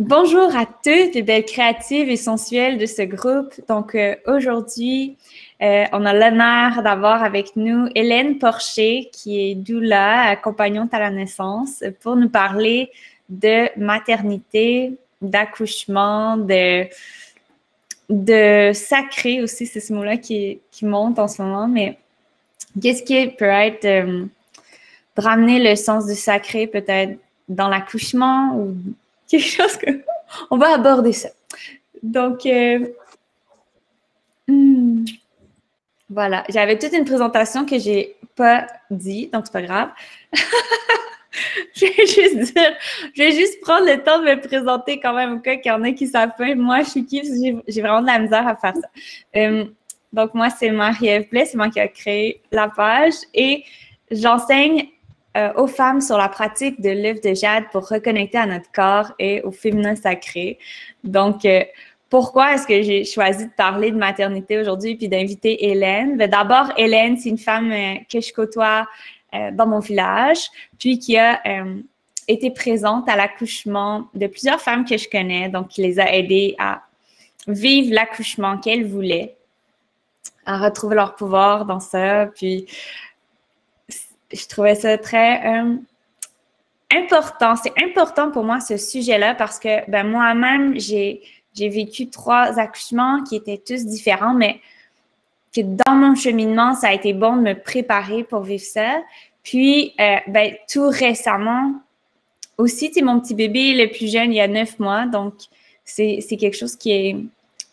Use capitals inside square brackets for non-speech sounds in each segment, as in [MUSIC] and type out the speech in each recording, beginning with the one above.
Bonjour à toutes les belles créatives et sensuelles de ce groupe. Donc euh, aujourd'hui, euh, on a l'honneur d'avoir avec nous Hélène Porcher, qui est doula, accompagnante à la naissance, pour nous parler de maternité, d'accouchement, de, sacré aussi, c'est ce mot-là qui, qui monte en ce moment, mais qu'est-ce qui peut être euh, de ramener le sens du sacré peut-être dans l'accouchement ou quelque chose que on va aborder ça. Donc euh, hmm, voilà, j'avais toute une présentation que j'ai pas dit, donc c'est pas grave. [LAUGHS] je vais juste dire, je vais juste prendre le temps de me présenter quand même au cas qu'il y en a qui savent. Moi, je suis qui? J'ai vraiment de la misère à faire ça. Euh, donc, moi, c'est Marie-Ève c'est moi qui ai créé la page et j'enseigne euh, aux femmes sur la pratique de l'œuvre de jade pour reconnecter à notre corps et au féminin sacré. Donc, euh, pourquoi est-ce que j'ai choisi de parler de maternité aujourd'hui puis d'inviter Hélène? Ben, D'abord, Hélène, c'est une femme euh, que je côtoie dans mon village, puis qui a été présente à l'accouchement de plusieurs femmes que je connais, donc qui les a aidées à vivre l'accouchement qu'elles voulaient, à retrouver leur pouvoir dans ça, puis je trouvais ça très euh, important. C'est important pour moi ce sujet-là parce que ben, moi-même, j'ai, vécu trois accouchements qui étaient tous différents, mais que dans mon cheminement, ça a été bon de me préparer pour vivre ça. Puis, euh, ben, tout récemment, aussi, tu mon petit bébé le plus jeune, il y a neuf mois, donc c'est, c'est quelque chose qui est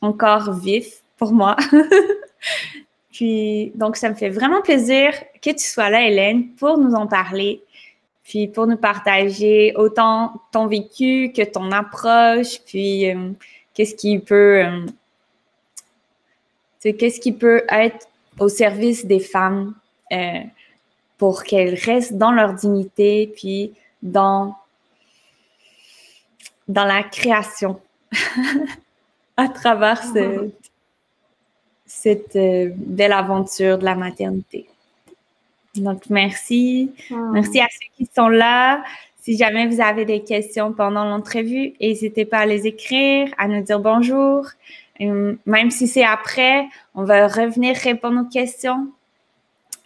encore vif pour moi. [LAUGHS] Puis, donc, ça me fait vraiment plaisir que tu sois là, Hélène, pour nous en parler, puis pour nous partager autant ton vécu que ton approche, puis euh, qu'est-ce qui peut, euh, qu'est-ce qui peut être au service des femmes euh, pour qu'elles restent dans leur dignité, puis dans, dans la création [LAUGHS] à travers ce, cette euh, belle aventure de la maternité. Donc, merci. Ah. Merci à ceux qui sont là. Si jamais vous avez des questions pendant l'entrevue, n'hésitez pas à les écrire, à nous dire bonjour. Euh, même si c'est après, on va revenir répondre aux questions.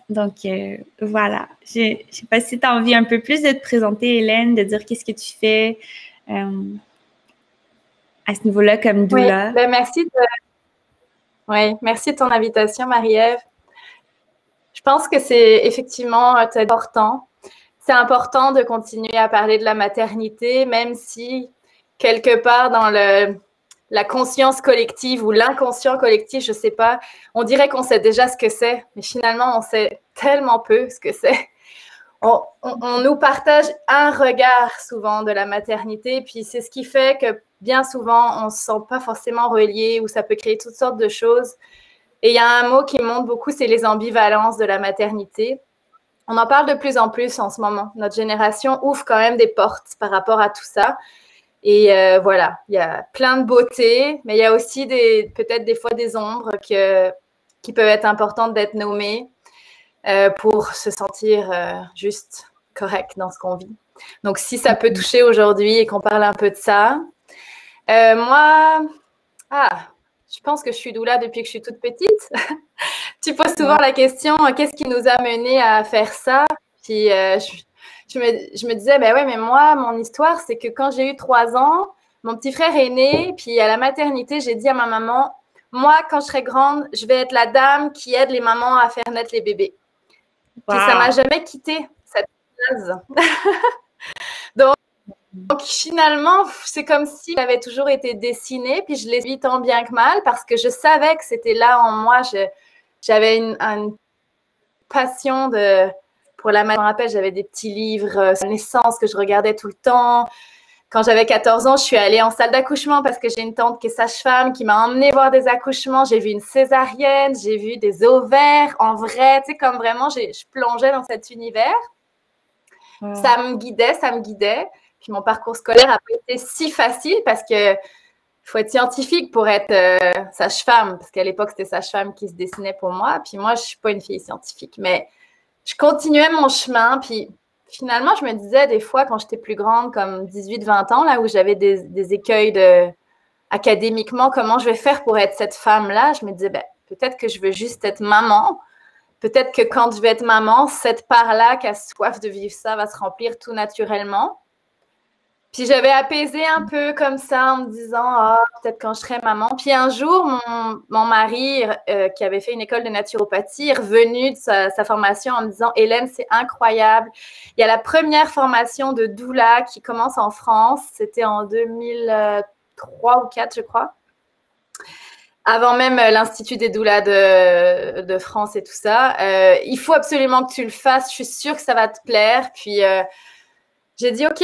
Donc, euh, voilà. Je ne sais pas si tu as envie un peu plus de te présenter, Hélène, de dire qu'est-ce que tu fais à ce niveau-là comme doula. Oui, ben merci de oui, merci de ton invitation, Marie-Ève. Je pense que c'est effectivement euh, important. C'est important de continuer à parler de la maternité, même si quelque part dans le, la conscience collective ou l'inconscient collectif, je ne sais pas, on dirait qu'on sait déjà ce que c'est, mais finalement, on sait tellement peu ce que c'est. On, on, nous partage un regard souvent de la maternité, puis c'est ce qui fait que bien souvent, on ne se sent pas forcément relié ou ça peut créer toutes sortes de choses. Et il y a un mot qui monte beaucoup, c'est les ambivalences de la maternité. On en parle de plus en plus en ce moment. Notre génération ouvre quand même des portes par rapport à tout ça. Et euh, voilà, il y a plein de beauté, mais il y a aussi peut-être des fois des ombres qui peuvent être importantes d'être nommées euh, pour se sentir euh, juste correct dans ce qu'on vit. Donc, si ça peut toucher aujourd'hui et qu'on parle un peu de ça, euh, moi, ah, je pense que je suis doula depuis que je suis toute petite. [LAUGHS] tu poses souvent la question qu'est-ce qui nous a mené à faire ça? Puis euh, je, me, disais ben ouais, mais moi, mon histoire, c'est que quand j'ai eu trois ans, mon petit frère est né, puis à la maternité, j'ai dit à ma maman moi, quand je serai grande, je vais être la dame qui aide les mamans à faire naître les bébés. Puis ça m'a jamais quitté cette phrase. [LAUGHS] Donc donc finalement, c'est comme si avait toujours été dessiné, puis je l'ai vu tant bien que mal parce que je savais que c'était là en moi. J'avais une, passion de, pour la maladie. Je me rappelle, j'avais des petits livres euh, sur la naissance que je regardais tout le temps. Quand j'avais 14 ans, je suis allée en salle d'accouchement parce que j'ai une tante qui est sage-femme qui m'a emmenée voir des accouchements. J'ai vu une césarienne, j'ai vu des ovaires en vrai, tu sais, comme vraiment, je plongeais dans cet univers. Ça me guidait, ça me guidait. Puis mon parcours scolaire n'a pas été si facile parce que faut être scientifique pour être euh, sage-femme, parce qu'à l'époque, c'était sage-femme qui se dessinait pour moi. Puis moi, je ne suis pas une fille scientifique, mais je continuais mon chemin. Puis finalement, je me disais des fois quand j'étais plus grande, comme 18-20 ans, là où j'avais des, écueils de académiquement, comment je vais faire pour être cette femme-là, je me disais, ben, peut-être que je veux juste être maman. Peut-être que quand je vais être maman, cette part-là qui a soif de vivre ça va se remplir tout naturellement. Puis j'avais apaisé un peu comme ça en me disant, ah, peut-être quand je serai maman. Puis un jour, mon, mari, euh, qui avait fait une école de naturopathie, est revenu de sa, formation en me disant, Hélène, c'est incroyable. Il y a la première formation de doula qui commence en France. C'était en 2003 ou 2004, je crois. Avant même euh, l'Institut des doulas de, France et tout ça. Euh, il faut absolument que tu le fasses. Je suis sûre que ça va te plaire. Puis j'ai dit, OK,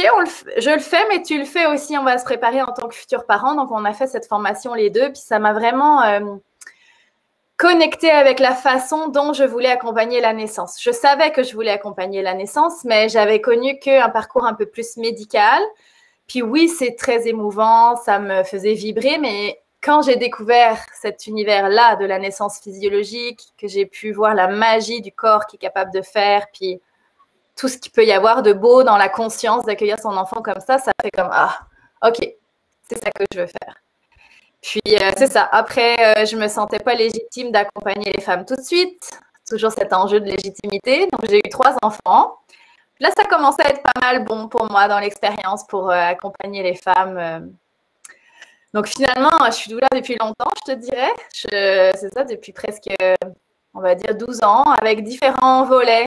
je le fais, mais tu le fais aussi. On va se préparer en tant que futur parent. Donc, on a fait cette formation les deux. Puis, ça m'a vraiment euh, connecté avec la façon dont je voulais accompagner la naissance. Je savais que je voulais accompagner la naissance, mais j'avais connu qu'un parcours un peu plus médical. Puis, oui, c'est très émouvant. Ça me faisait vibrer. Mais quand j'ai découvert cet univers-là de la naissance physiologique, que j'ai pu voir la magie du corps qui est capable de faire, puis tout ce qu'il peut y avoir de beau dans la conscience d'accueillir son enfant comme ça, ça fait comme Ah, ok, c'est ça que je veux faire. Puis euh, c'est ça. Après, euh, je me sentais pas légitime d'accompagner les femmes tout de suite. Toujours cet enjeu de légitimité. Donc j'ai eu trois enfants. Là, ça commençait à être pas mal bon pour moi dans l'expérience pour euh, accompagner les femmes. Donc finalement, je suis doula depuis longtemps, je te dirais. C'est ça, depuis presque, on va dire, 12 ans, avec différents volets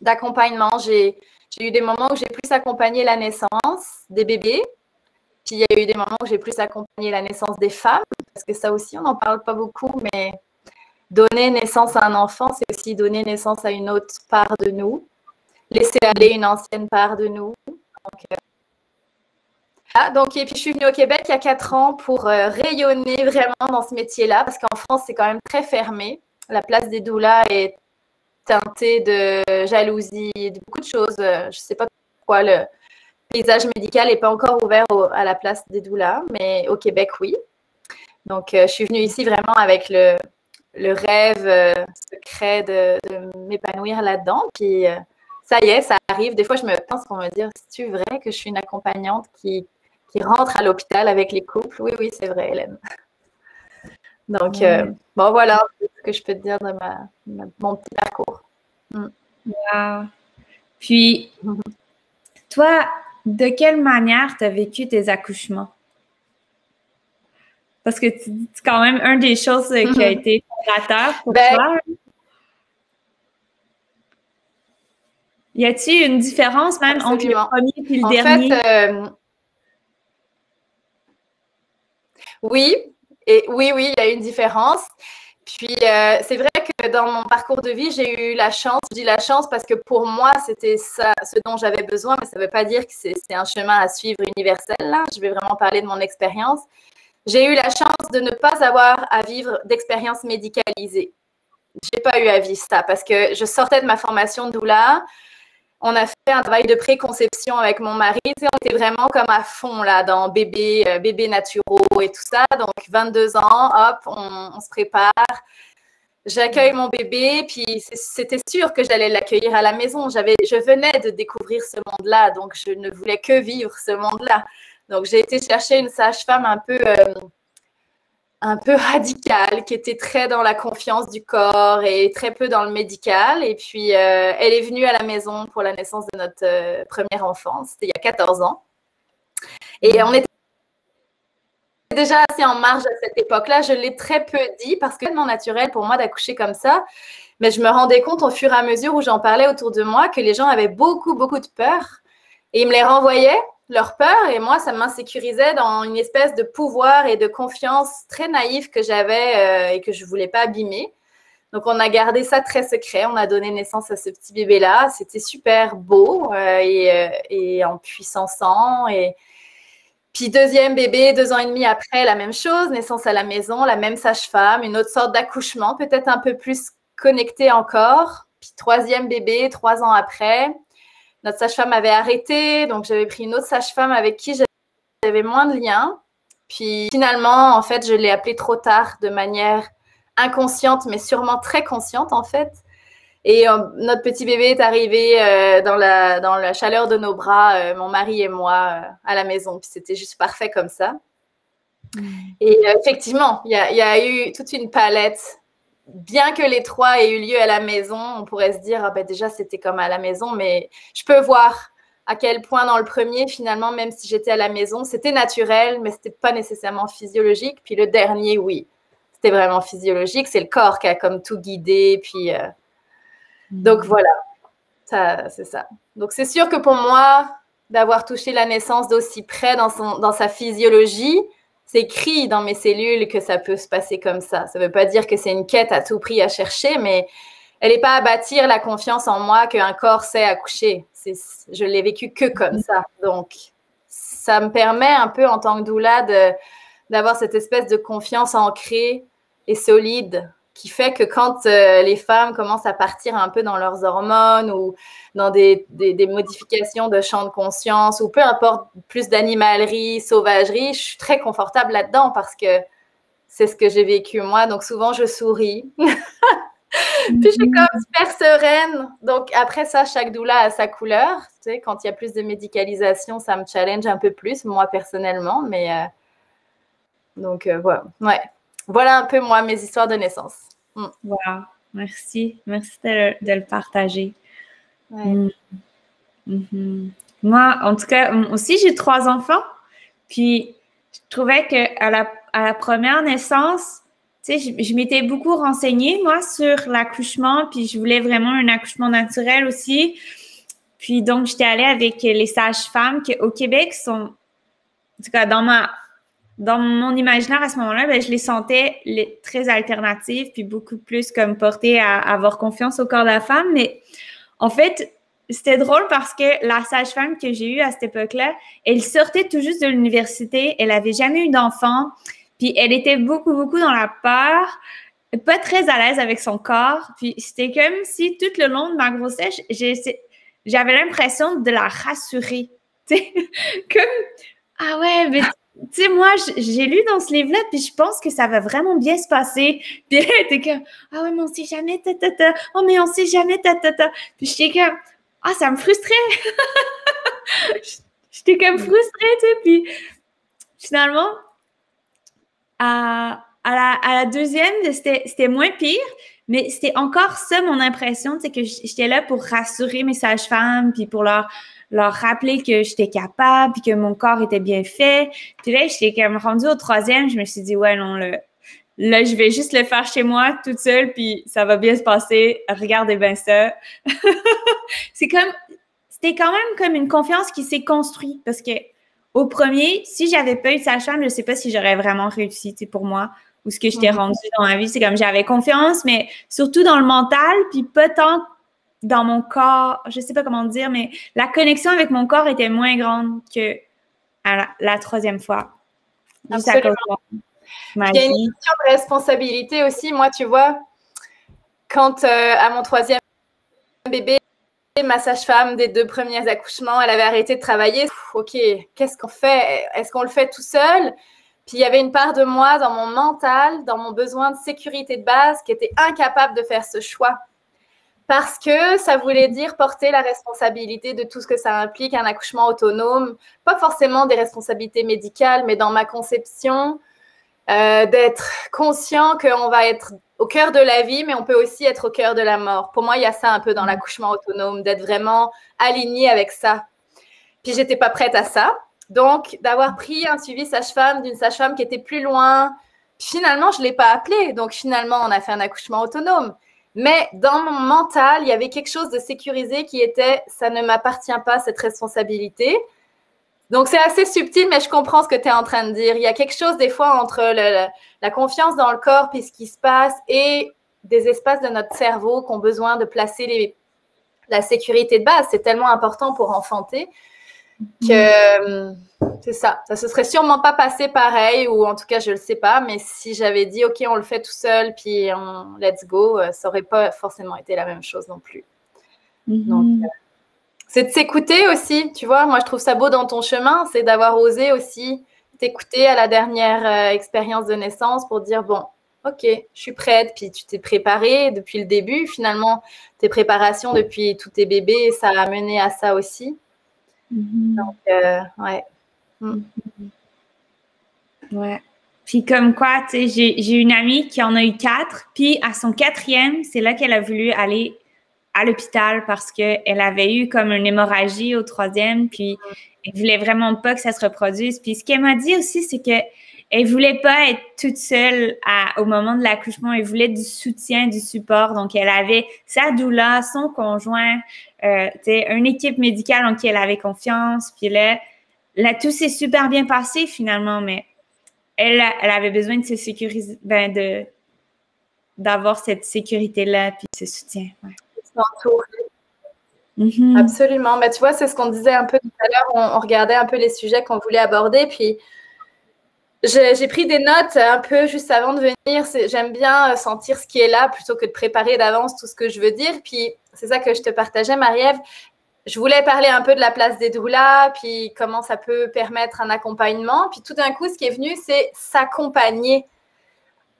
d'accompagnement. J'ai eu des moments où j'ai plus accompagné la naissance des bébés. Puis il y a eu des moments où j'ai plus accompagné la naissance des femmes, parce que ça aussi, on n'en parle pas beaucoup, mais donner naissance à un enfant, c'est aussi donner naissance à une autre part de nous, laisser aller une ancienne part de nous. Donc, euh, et puis je suis venue au Québec il y a quatre ans pour euh, rayonner vraiment dans ce métier-là, parce qu'en France, c'est quand même très fermé. La place des doulas est teinté de jalousie, de beaucoup de choses. Je ne sais pas pourquoi le paysage médical n'est pas encore ouvert à la place des doulas, mais au Québec, oui. Donc, euh, je suis venue ici vraiment avec le, le rêve euh, secret de, m'épanouir là-dedans. Puis, euh, ça y est, ça arrive. Des fois, je me pense pour me dire, c'est-tu vrai que je suis une accompagnante qui, qui rentre à l'hôpital avec les couples? Oui, oui, c'est vrai, Hélène. Donc, bon, voilà ce que je peux te dire de ma, mon petit parcours. Mm. Puis, toi, de quelle manière tu as vécu tes accouchements? Parce que c'est quand même une des choses qui a mm-hmm. été fondateur pour ben, toi. Y a-t-il une différence même entre le premier et le dernier? Euh, oui, et oui, oui, il y a une différence. Puis, euh, c'est vrai que dans mon parcours de vie, j'ai eu la chance, je dis la chance parce que pour moi, c'était ce dont j'avais besoin, mais ça ne veut pas dire que c'est un chemin à suivre universel. Je vais vraiment parler de mon expérience. J'ai eu la chance de ne pas avoir à vivre d'expérience médicalisée. Je n'ai pas eu à vivre ça parce que je sortais de ma formation doula on a fait un travail de préconception avec mon mari. on était vraiment comme à fond là dans bébé, euh, bébé naturaux et tout ça. Donc 22 ans, hop, on, se prépare. J'accueille mon bébé, puis c'était sûr que j'allais l'accueillir à la maison. J'avais, je venais de découvrir ce monde-là, donc je ne voulais que vivre ce monde-là. Donc j'ai été chercher une sage-femme un peu euh, un peu radicale, qui était très dans la confiance du corps et très peu dans le médical. Et puis, euh, elle est venue à la maison pour la naissance de notre euh, premier enfant. C'était il y a 14 ans. Et on était déjà assez en marge à cette époque-là. Je l'ai très peu dit parce que c'est tellement naturel pour moi d'accoucher comme ça. Mais je me rendais compte au fur et à mesure où j'en parlais autour de moi que les gens avaient beaucoup, beaucoup de peur. Et ils me les renvoyaient leur peur et moi, ça m'insécurisait dans une espèce de pouvoir et de confiance très naïve que j'avais euh, et que je ne voulais pas abîmer. Donc, on a gardé ça très secret. On a donné naissance à ce petit bébé-là. C'était super beau euh, et, euh, et, en puissance. Et puis, deuxième bébé, deux ans et demi après, la même chose. Naissance à la maison, la même sage-femme, une autre sorte d'accouchement, peut-être un peu plus connecté encore. Puis, troisième bébé, trois ans après notre sage-femme avait arrêté, donc j'avais pris une autre sage-femme avec qui j'avais moins de liens. Puis finalement, en fait, je l'ai appelée trop tard de manière inconsciente, mais sûrement très consciente en fait. Et euh, notre petit bébé est arrivé euh, dans, la, dans la chaleur de nos bras, euh, mon mari et moi, à la maison. Puis c'était juste parfait comme ça. Mm. Et effectivement, il y a, eu toute une palette. Bien que les trois aient eu lieu à la maison, on pourrait se dire, ah ben déjà, c'était comme à la maison, mais je peux voir à quel point dans le premier, finalement, même si j'étais à la maison, c'était naturel, mais c'était pas nécessairement physiologique. Puis le dernier, oui, c'était vraiment physiologique. C'est le corps qui a comme tout guidé. Puis donc mm. voilà, c'est ça. Donc c'est sûr que pour moi, d'avoir touché la naissance d'aussi près dans, son, dans sa physiologie, c'est écrit dans mes cellules que ça peut se passer comme ça. Ça ne veut pas dire que c'est une quête à tout prix à chercher, mais elle n'est pas à bâtir la confiance en moi qu'un corps sait accoucher. Je l'ai vécu que comme ça. Donc, ça me permet un peu en tant que doula d'avoir cette espèce de confiance ancrée et solide qui fait que quand euh, les femmes commencent à partir un peu dans leurs hormones ou dans des, des, modifications de champ de conscience ou peu importe, plus d'animalerie, sauvagerie, je suis très confortable là-dedans parce que c'est ce que j'ai vécu moi. Donc souvent, je souris. [LAUGHS] Puis je suis comme super sereine. Donc après ça, chaque doula a sa couleur. Tu sais, quand il y a plus de médicalisation, ça me challenge un peu plus, moi personnellement. Mais euh, donc euh, voilà. Ouais. Voilà un peu moi mes histoires de naissance. Mm. Wow, merci. Merci de, le partager. Mm. Mm-hmm. Moi, en tout cas, aussi, j'ai trois enfants. Puis, je trouvais qu'à la, à la première naissance, tu sais, je, je m'étais beaucoup renseignée, moi, sur l'accouchement. Puis, je voulais vraiment un accouchement naturel aussi. Puis, donc, j'étais allée avec les sages-femmes qui, au Québec, sont, en tout cas, dans ma dans mon imaginaire à ce moment-là, ben, je les sentais très alternatives, puis beaucoup plus comme portées à, avoir confiance au corps de la femme. Mais en fait, c'était drôle parce que la sage-femme que j'ai eue à cette époque-là, elle sortait tout juste de l'université, elle avait jamais eu d'enfant, puis elle était beaucoup, beaucoup dans la peur, pas très à l'aise avec son corps. Puis c'était comme si tout le long de ma grossesse, j'avais l'impression de la rassurer. [LAUGHS] comme, ah ouais, mais tu sais, moi, j'ai lu dans ce livre-là, puis je pense que ça va vraiment bien se passer. [LAUGHS] Puis elle était comme, ah ouais, mais on sait jamais, ta, ta, ta. Oh, mais on sait jamais, ta, ta, ta. Puis j'étais comme, ah, ça me frustrait. [LAUGHS] j'étais comme frustrée, tu sais. Puis finalement, à, la, à la deuxième, c'était moins pire, mais c'était encore ça mon impression, sais, que j'étais là pour rassurer mes sages-femmes, puis pour leur leur rappeler que j'étais capable, puis que mon corps était bien fait. Puis là, j'étais comme rendue au troisième, je me suis dit, ouais, non, là, là, je vais juste le faire chez moi, toute seule, puis ça va bien se passer. Regardez bien ça. [LAUGHS] c'est comme, c'était quand même comme une confiance qui s'est construite, parce que au premier, si j'avais pas eu sa chambre, je sais pas si j'aurais vraiment réussi, tu pour moi, ou ce que j'étais mhm. rendue dans ma vie. C'est comme j'avais confiance, mais surtout dans le mental, puis pas tant dans mon corps, je sais pas comment dire, mais la connexion avec mon corps était moins grande que à la, troisième fois. Absolument. Il y a une question de responsabilité aussi. Moi, tu vois, quand euh, à mon troisième bébé, ma sage-femme des deux premiers accouchements, elle avait arrêté de travailler. ok, qu'est-ce qu'on fait? Est-ce qu'on le fait tout seul? Puis il y avait une part de moi dans mon mental, dans mon besoin de sécurité de base, qui était incapable de faire ce choix parce que ça voulait dire porter la responsabilité de tout ce que ça implique, un accouchement autonome, pas forcément des responsabilités médicales, mais dans ma conception, euh, d'être conscient qu'on va être au cœur de la vie, mais on peut aussi être au cœur de la mort. Pour moi, il y a ça un peu dans l'accouchement autonome, d'être vraiment aligné avec ça. Puis j'étais pas prête à ça. Donc, d'avoir pris un suivi sage-femme d'une sage-femme qui était plus loin, finalement, je ne l'ai pas appelé. Donc, finalement, on a fait un accouchement autonome. Mais dans mon mental, il y avait quelque chose de sécurisé qui était ça ne m'appartient pas, cette responsabilité. Donc, c'est assez subtil, mais je comprends ce que tu es en train de dire. Il y a quelque chose, des fois, entre la confiance dans le corps et ce qui se passe et des espaces de notre cerveau qui ont besoin de placer la sécurité de base. C'est tellement important pour enfanter que c'est ça. Ça se serait sûrement pas passé pareil, ou en tout cas, je le sais pas. Mais si j'avais dit, OK, on le fait tout seul, puis on, let's go, euh, ça aurait pas forcément été la même chose non plus. Mhm. Donc, euh, c'est de s'écouter aussi, tu vois. Moi, je trouve ça beau dans ton chemin, c'est d'avoir osé aussi t'écouter à la dernière euh, expérience de naissance pour dire, bon, ok, je suis prête, puis tu t'es préparée depuis le début. Finalement, tes préparations depuis tous tes bébés, ça a mené à ça aussi. Mhm. Donc, euh, ouais. Mm. Ouais. Puis comme quoi, tu sais, j'ai une amie qui en a eu quatre, puis à son quatrième, c'est là qu'elle a voulu aller à l'hôpital parce qu'elle avait eu comme une hémorragie au troisième, puis elle voulait vraiment pas que ça se reproduise. Puis ce qu'elle m'a dit aussi, c'est que elle voulait pas être toute seule à, au moment de l'accouchement. Elle voulait du soutien, du support. Donc, elle avait sa doula, son conjoint, euh, une équipe médicale en qui elle avait confiance. Puis là, là tout s'est super bien passé finalement, mais elle, elle avait besoin de se sécuriser, ben de d'avoir cette sécurité-là puis ce soutien. Mm-hmm. Absolument. Mais tu vois, c'est ce qu'on disait un peu tout à l'heure. On, regardait un peu les sujets qu'on voulait aborder. Puis j'ai pris des notes un peu juste avant de venir. J'aime bien euh, sentir ce qui est là plutôt que de préparer d'avance tout ce que je veux dire. Puis c'est ça que je te partageais, Marie-Ève. Je voulais parler un peu de la place des doulas, puis comment ça peut permettre un accompagnement. Puis tout d'un coup, ce qui est venu, c'est s'accompagner.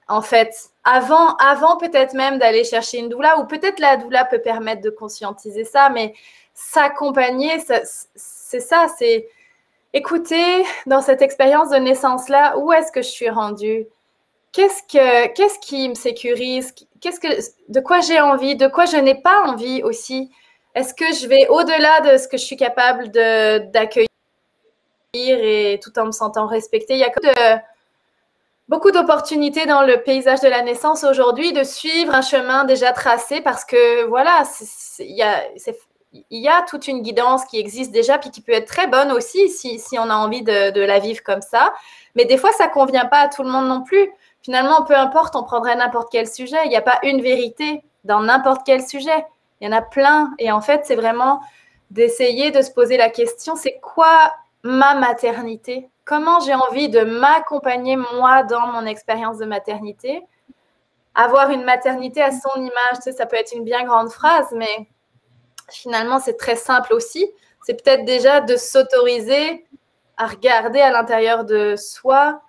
En fait, avant, avant peut-être même d'aller chercher une doula, ou peut-être la doula peut permettre de conscientiser ça, mais s'accompagner, c'est ça, c'est écouter dans cette expérience de naissance-là, où est-ce que je suis rendue? Qu'est-ce, que, qu'est-ce qui me sécurise? Qu'est-ce que, De quoi j'ai envie? De quoi je n'ai pas envie aussi? Est-ce que je vais au-delà de ce que je suis capable de, d'accueillir et tout en me sentant respectée? Il y a de, beaucoup d'opportunités dans le paysage de la naissance aujourd'hui de suivre un chemin déjà tracé parce que voilà, il y a, toute une guidance qui existe déjà, puis qui peut être très bonne aussi si, on a envie de, la vivre comme ça. Mais des fois, ça convient pas à tout le monde non plus. Finalement, peu importe, on prendrait n'importe quel sujet. Il n'y a pas une vérité dans n'importe quel sujet. Il y en a plein. Et en fait, c'est vraiment d'essayer de se poser la question, c'est quoi ma maternité? Comment j'ai envie de m'accompagner, moi, dans mon expérience de maternité? Avoir une maternité à son image, ça peut être une bien grande phrase, mais finalement, c'est très simple aussi. C'est peut-être déjà de s'autoriser à regarder à l'intérieur de soi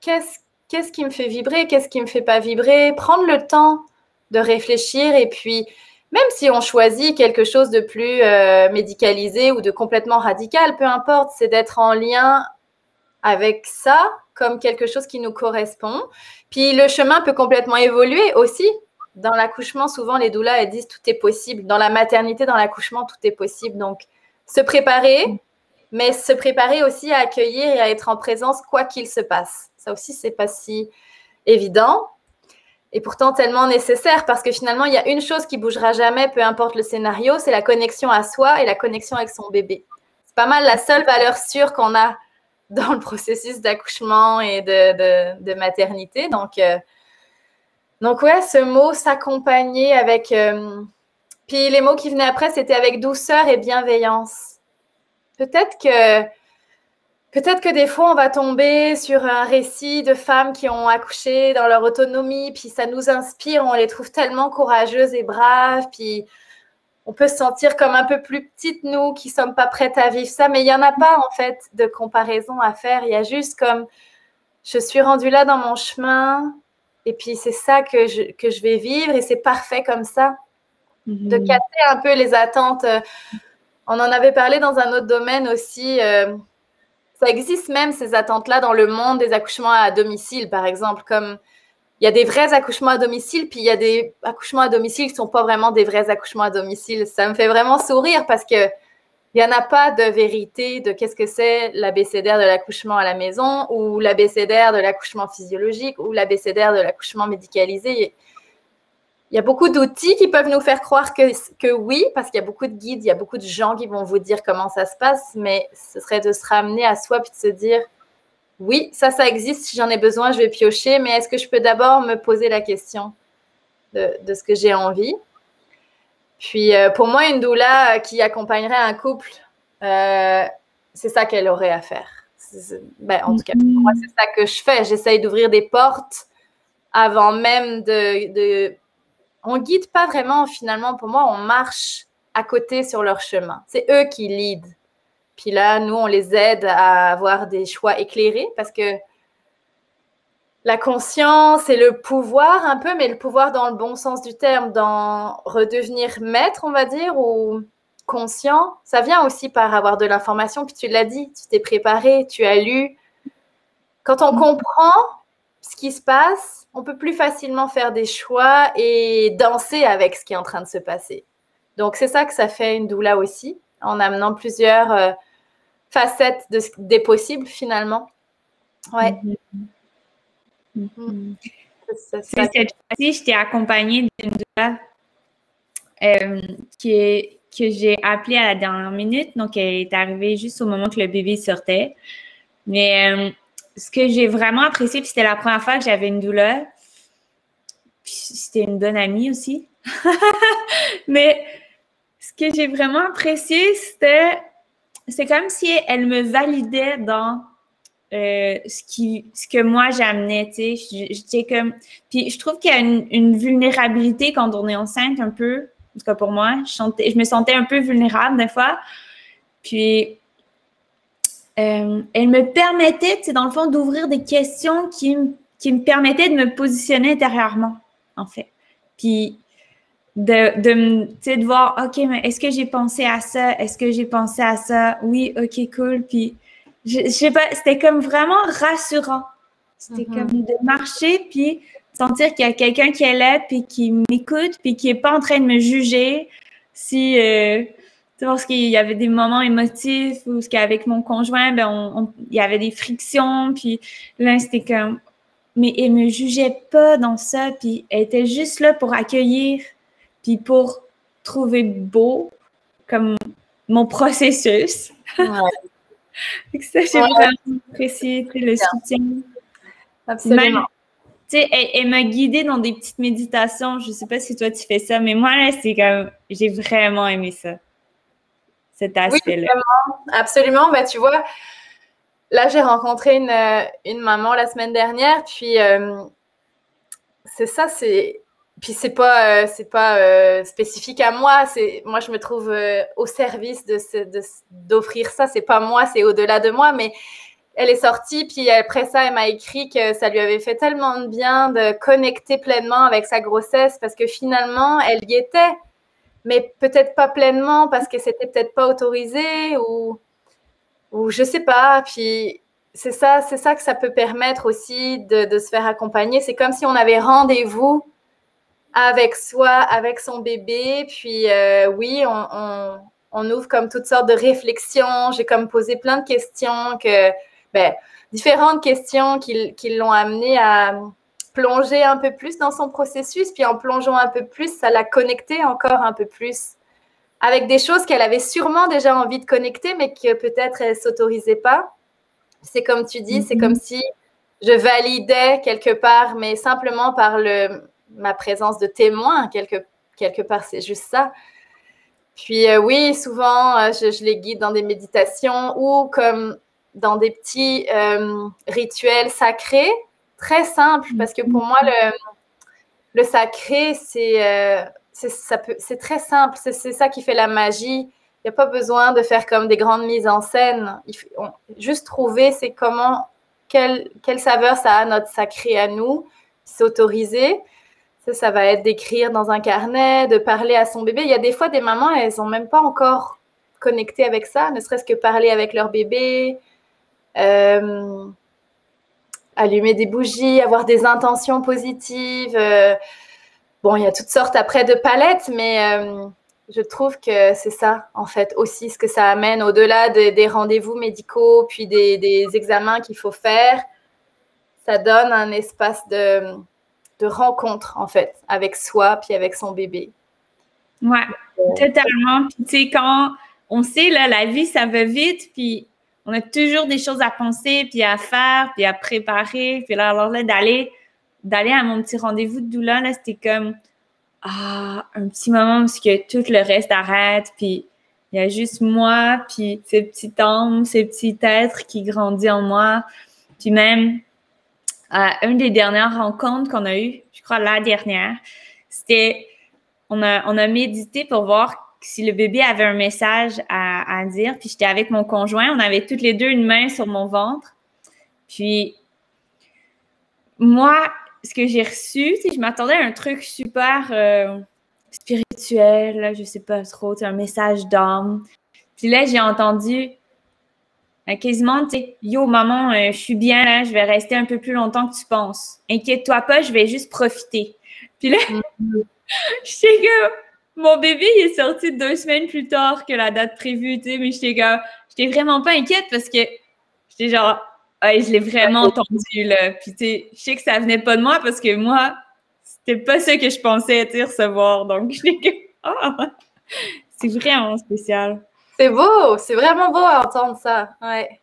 qu'est-ce qu'est-ce qui me fait vibrer, qu'est-ce qui me fait pas vibrer, prendre le temps de réfléchir et puis même si on choisit quelque chose de plus euh, médicalisé ou de complètement radical, peu importe, c'est d'être en lien avec ça comme quelque chose qui nous correspond. Puis le chemin peut complètement évoluer aussi dans l'accouchement, souvent les doulas, disent tout est possible. Dans la maternité, dans l'accouchement, tout est possible. Donc, se préparer, mais se préparer aussi à accueillir et à être en présence quoi qu'il se passe. Ça aussi, c'est pas si évident et pourtant tellement nécessaire parce que finalement, il y a une chose qui bougera jamais, peu importe le scénario, c'est la connexion à soi et la connexion avec son bébé. C'est pas mal la seule valeur sûre qu'on a [LAUGHS] dans le processus d'accouchement et de, maternité. Donc, euh, donc ouais, ce mot s'accompagner avec... Euh, puis les mots qui venaient après, c'était avec douceur et bienveillance. Peut-être que... Peut-être que des fois, on va tomber sur un récit de femmes qui ont accouché dans leur autonomie, puis ça nous inspire, on les trouve tellement courageuses et braves, puis on peut se sentir comme un peu plus petites, nous, qui ne sommes pas prêtes à vivre ça, mais il n'y en a pas, en fait, de comparaison à faire. Il y a juste comme, je suis rendue là dans mon chemin, et puis c'est ça que je, que je vais vivre et c'est parfait comme ça. De mhm. casser un peu les attentes. On en avait parlé dans un autre domaine aussi. Euh, ça existe même ces attentes-là dans le monde des accouchements à domicile, par exemple, comme il y a des vrais accouchements à domicile, puis il y a des accouchements à domicile qui ne sont pas vraiment des vrais accouchements à domicile. Ça me fait vraiment sourire parce que il n'y en a pas de vérité de qu'est-ce que c'est l'abécédaire de l'accouchement à la maison ou l'abécédaire de l'accouchement physiologique ou l'abécédaire de l'accouchement médicalisé. Il y a beaucoup d'outils qui peuvent nous faire croire que, que oui, parce qu'il y a beaucoup de guides, il y a beaucoup de gens qui vont vous dire comment ça se passe, mais ce serait de se ramener à soi puis de se dire oui, ça, ça existe, si j'en ai besoin, je vais piocher, mais est-ce que je peux d'abord me poser la question de, de ce que j'ai envie? Puis euh, pour moi, une doula qui accompagnerait un couple, euh, c'est ça qu'elle aurait à faire. Ben, en tout cas, pour moi, c'est ça que je fais. J'essaye d'ouvrir des portes avant même de, de... On guide pas vraiment finalement. Pour moi, on marche à côté sur leur chemin. C'est eux qui lead. Puis là, nous, on les aide à avoir des choix éclairés parce que la conscience et le pouvoir un peu, mais le pouvoir dans le bon sens du terme, dans redevenir maître, on va dire, ou conscient. Ça vient aussi par avoir de l'information, puis tu l'as dit, tu t'es préparé, tu as lu. Quand on comprend ce qui se passe, on peut plus facilement faire des choix et danser avec ce qui est en train de se passer. Donc c'est ça que ça fait une doula aussi, en amenant plusieurs euh, facettes des possibles finalement. Ouais. Mm-hmm. Mm. Cette fois-ci, je t'ai accompagnée d'une doula euh, qui est, que j'ai appelée à la dernière minute. Donc, elle est arrivée juste au moment que le bébé sortait. Mais euh, ce que j'ai vraiment apprécié, puis c'était la première fois que j'avais une douleur, puis c'était une bonne amie aussi. [LAUGHS] Mais ce que j'ai vraiment apprécié, c'était c'est comme si elle me validait dans euh, ce, qui, ce que moi j'amenais, tu sais. Comme. Puis je trouve qu'il y a une, vulnérabilité quand on est enceinte un peu. En tout cas pour moi, je, je me sentais un peu vulnérable des fois. Puis euh, elle me permettait, dans le fond, d'ouvrir des questions qui, qui me permettaient de me positionner intérieurement, en fait. Puis de, de, de voir, OK, mais est-ce que j'ai pensé à ça? Est-ce que j'ai pensé à ça? Oui, OK, cool. Puis je, sais pas, c'était comme vraiment rassurant. C'était mm-hmm. comme de marcher, puis sentir qu'il y a quelqu'un qui est là, puis qui m'écoute, puis qui est pas en train de me juger. Si, euh, vois, qu'il y avait des moments émotifs ou ce qu'avec mon conjoint, ben, il y avait des frictions, puis là, c'était comme, mais elle me jugeait pas dans ça, puis elle était juste là pour accueillir, puis pour trouver beau comme mon processus. Ouais. [LAUGHS] ça, j'ai vraiment apprécié le soutien. Absolument. tu sais, elle, m'a guidée dans des petites méditations. Je ne sais pas si toi tu fais ça, mais moi, là, c'est comme, j'ai vraiment aimé ça. Cet aspect-là. Oui, absolument. Ben, tu vois, là, j'ai rencontré une, une, maman la semaine dernière, puis euh, c'est ça, c'est puis c'est pas euh, c'est pas euh, spécifique à moi c'est moi je me trouve euh, au service de d'offrir ça c'est pas moi c'est au-delà de moi mais elle est sortie puis après ça elle m'a écrit que ça lui avait fait tellement de bien de connecter pleinement avec sa grossesse parce que finalement elle y était mais peut-être pas pleinement parce que c'était peut-être pas autorisé ou ou je sais pas puis c'est ça c'est ça que ça peut permettre aussi de, de se faire accompagner c'est comme si on avait rendez-vous avec soi, avec son bébé. Puis euh, oui, on, ouvre comme toutes sortes de réflexions. J'ai comme posé plein de questions que, ben, différentes questions qui, l'ont amené à plonger un peu plus dans son processus. Puis en plongeant un peu plus, ça l'a connecté encore un peu plus avec des choses qu'elle avait sûrement déjà envie de connecter, mais que peut-être elle s'autorisait pas. C'est comme tu dis, c'est comme mhm. si je validais quelque part, mais simplement par le, ma présence de témoin, quelque, quelque part, c'est juste ça. Puis euh, oui, souvent, euh, je, les guide dans des méditations ou comme dans des petits euh, rituels sacrés, très simples, parce que pour moi, le, le sacré, c'est c'est très simple, c'est ça qui fait la magie. Il n'y a pas besoin de faire comme des grandes mises en scène. Il faut, juste trouver, c'est comment, quelle, quelle saveur ça a notre sacré à nous, s'autoriser. Ça, ça va être d'écrire dans un carnet, de parler à son bébé. Il y a des fois des mamans, elles n'ont même pas encore connecté avec ça, ne serait-ce que parler avec leur bébé, euh, allumer des bougies, avoir des intentions positives. Euh, bon, il y a toutes sortes après de palettes, mais euh, je trouve que c'est ça, en fait, aussi ce que ça amène au-delà des rendez-vous médicaux, puis des, examens qu'il faut faire. Ça donne un espace de rencontre, en fait, avec soi puis avec son bébé. Ouais, totalement. Tu sais, quand on sait, là, la vie, ça va vite, puis on a toujours des choses à penser, puis à faire, puis à préparer. Puis là, alors là, d'aller, d'aller à mon petit rendez-vous de doula, là, c'était comme, ah, un petit moment où que tout le reste arrête, puis il y a juste moi, puis ce petit âme, ce petit être qui grandit en moi. Puis même, à une des dernières rencontres qu'on a eues, je crois la dernière, c'était, on a, on a médité pour voir si le bébé avait un message à, à dire. Puis j'étais avec mon conjoint, on avait toutes les deux une main sur mon ventre. Puis moi, ce que j'ai reçu, je m'attendais à un truc super euh, spirituel, je sais pas trop, un message d'âme. Puis là, j'ai entendu euh, quasiment, tu sais, yo, maman, euh, je suis bien là, je vais rester un peu plus longtemps que tu penses. Inquiète-toi pas, je vais juste profiter. Puis là, mm-hmm. [LAUGHS] je sais que mon bébé il est sorti deux semaines plus tard que la date prévue, tu sais, mais j'étais comme, j'étais vraiment pas inquiète parce que j'étais genre, je l'ai vraiment entendu, là. Puis, tu sais, je sais que ça venait pas de moi parce que moi, c'était pas ça que je pensais, tu recevoir. Donc, [LAUGHS] je que, ah, c'est vraiment spécial. C'est beau, c'est vraiment beau à entendre ça, ouais.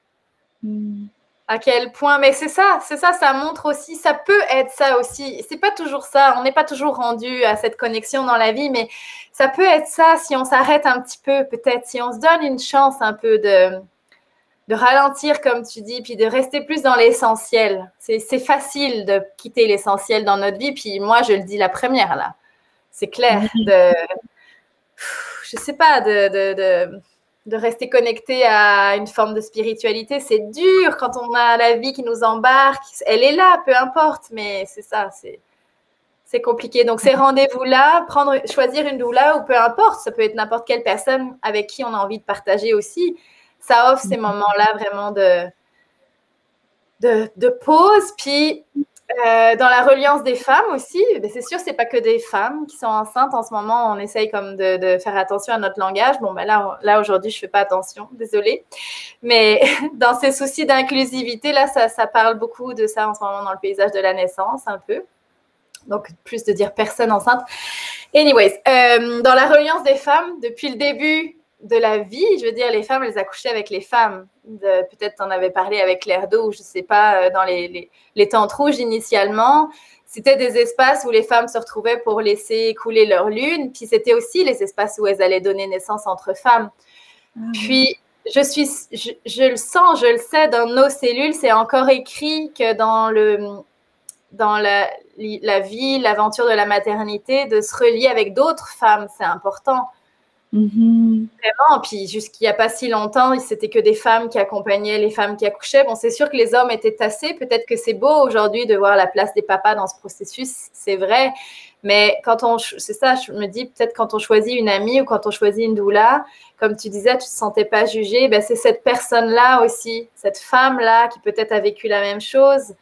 Hmm. À quel point, mais c'est ça, c'est ça, ça montre aussi, ça peut être ça aussi. C'est pas toujours ça, on n'est pas toujours rendu à cette connexion dans la vie, mais ça peut être ça si on s'arrête un petit peu, peut-être, si on se donne une chance un peu de, de ralentir, comme tu dis, puis de rester plus dans l'essentiel. C'est facile de quitter l'essentiel dans notre vie, puis moi, je le dis la première, là. C'est clair. De, je sais pas, de, de, de, rester connecté à une forme de spiritualité, c'est dur quand on a la vie qui nous embarque. Elle est là, peu importe, mais c'est ça, c'est c'est compliqué. Donc, ces rendez-vous-là, prendre, choisir une doula ou peu importe, ça peut être n'importe quelle personne avec qui on a envie de partager aussi ça offre ces mhm. moments-là vraiment de, de, pause. Puis, euh, dans la reliance des femmes aussi, c'est sûr, c'est pas que des femmes qui sont enceintes en ce moment. On essaye comme de, faire attention à notre langage. Bon, ben là, là aujourd'hui, je fais pas attention, désolée. Mais [LAUGHS] dans ces soucis d'inclusivité, là, ça, ça, parle beaucoup de ça en ce moment dans le paysage de la naissance, un peu. Donc, plus de dire personne enceinte. Anyways, euh, dans la reliance des femmes, depuis le début de la vie. Je veux dire, les femmes, elles accouchaient avec les femmes. Peut-être tu en avais parlé avec l'air d'eau, je ne sais pas, euh, dans les, les, les tentes rouges initialement. C'était des espaces où les femmes se retrouvaient pour laisser couler leur lune. Puis c'était aussi les espaces où elles allaient donner naissance entre femmes. Ah Puis je suis, je, le sens, je le sais dans nos cellules, c'est encore écrit que dans le dans la, la vie, l'aventure de la maternité, de se relier avec d'autres femmes, c'est important. Mm-hmm. Vraiment, puis jusqu'il n'y a pas si longtemps, c'était que des femmes qui accompagnaient les femmes qui accouchaient. Bon, c'est sûr que les hommes étaient tassés. Peut-être que c'est beau aujourd'hui de voir la place des papas dans ce processus, c'est vrai. Mais quand on, c'est ça, je me dis peut-être quand on choisit une amie ou quand on choisit une doula, comme tu disais, tu ne te sentais pas jugée, ben c'est cette personne-là aussi, cette femme-là qui peut-être a vécu la même chose,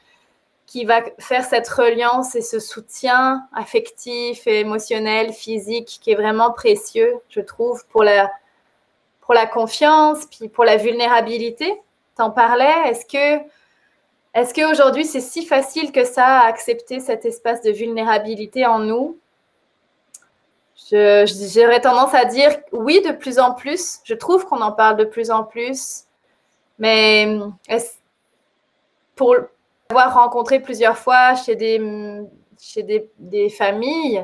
qui va faire cette reliance et ce soutien affectif émotionnel, physique, qui est vraiment précieux, je trouve, pour la, pour la confiance, puis pour la vulnérabilité. T'en parlais, est-ce que est-ce qu'aujourd'hui c'est si facile que ça à accepter cet espace de vulnérabilité en nous? J'aurais tendance à dire oui de plus en plus. Je trouve qu'on en parle de plus en plus. Mais pour, avoir rencontré plusieurs fois chez des, chez des, familles,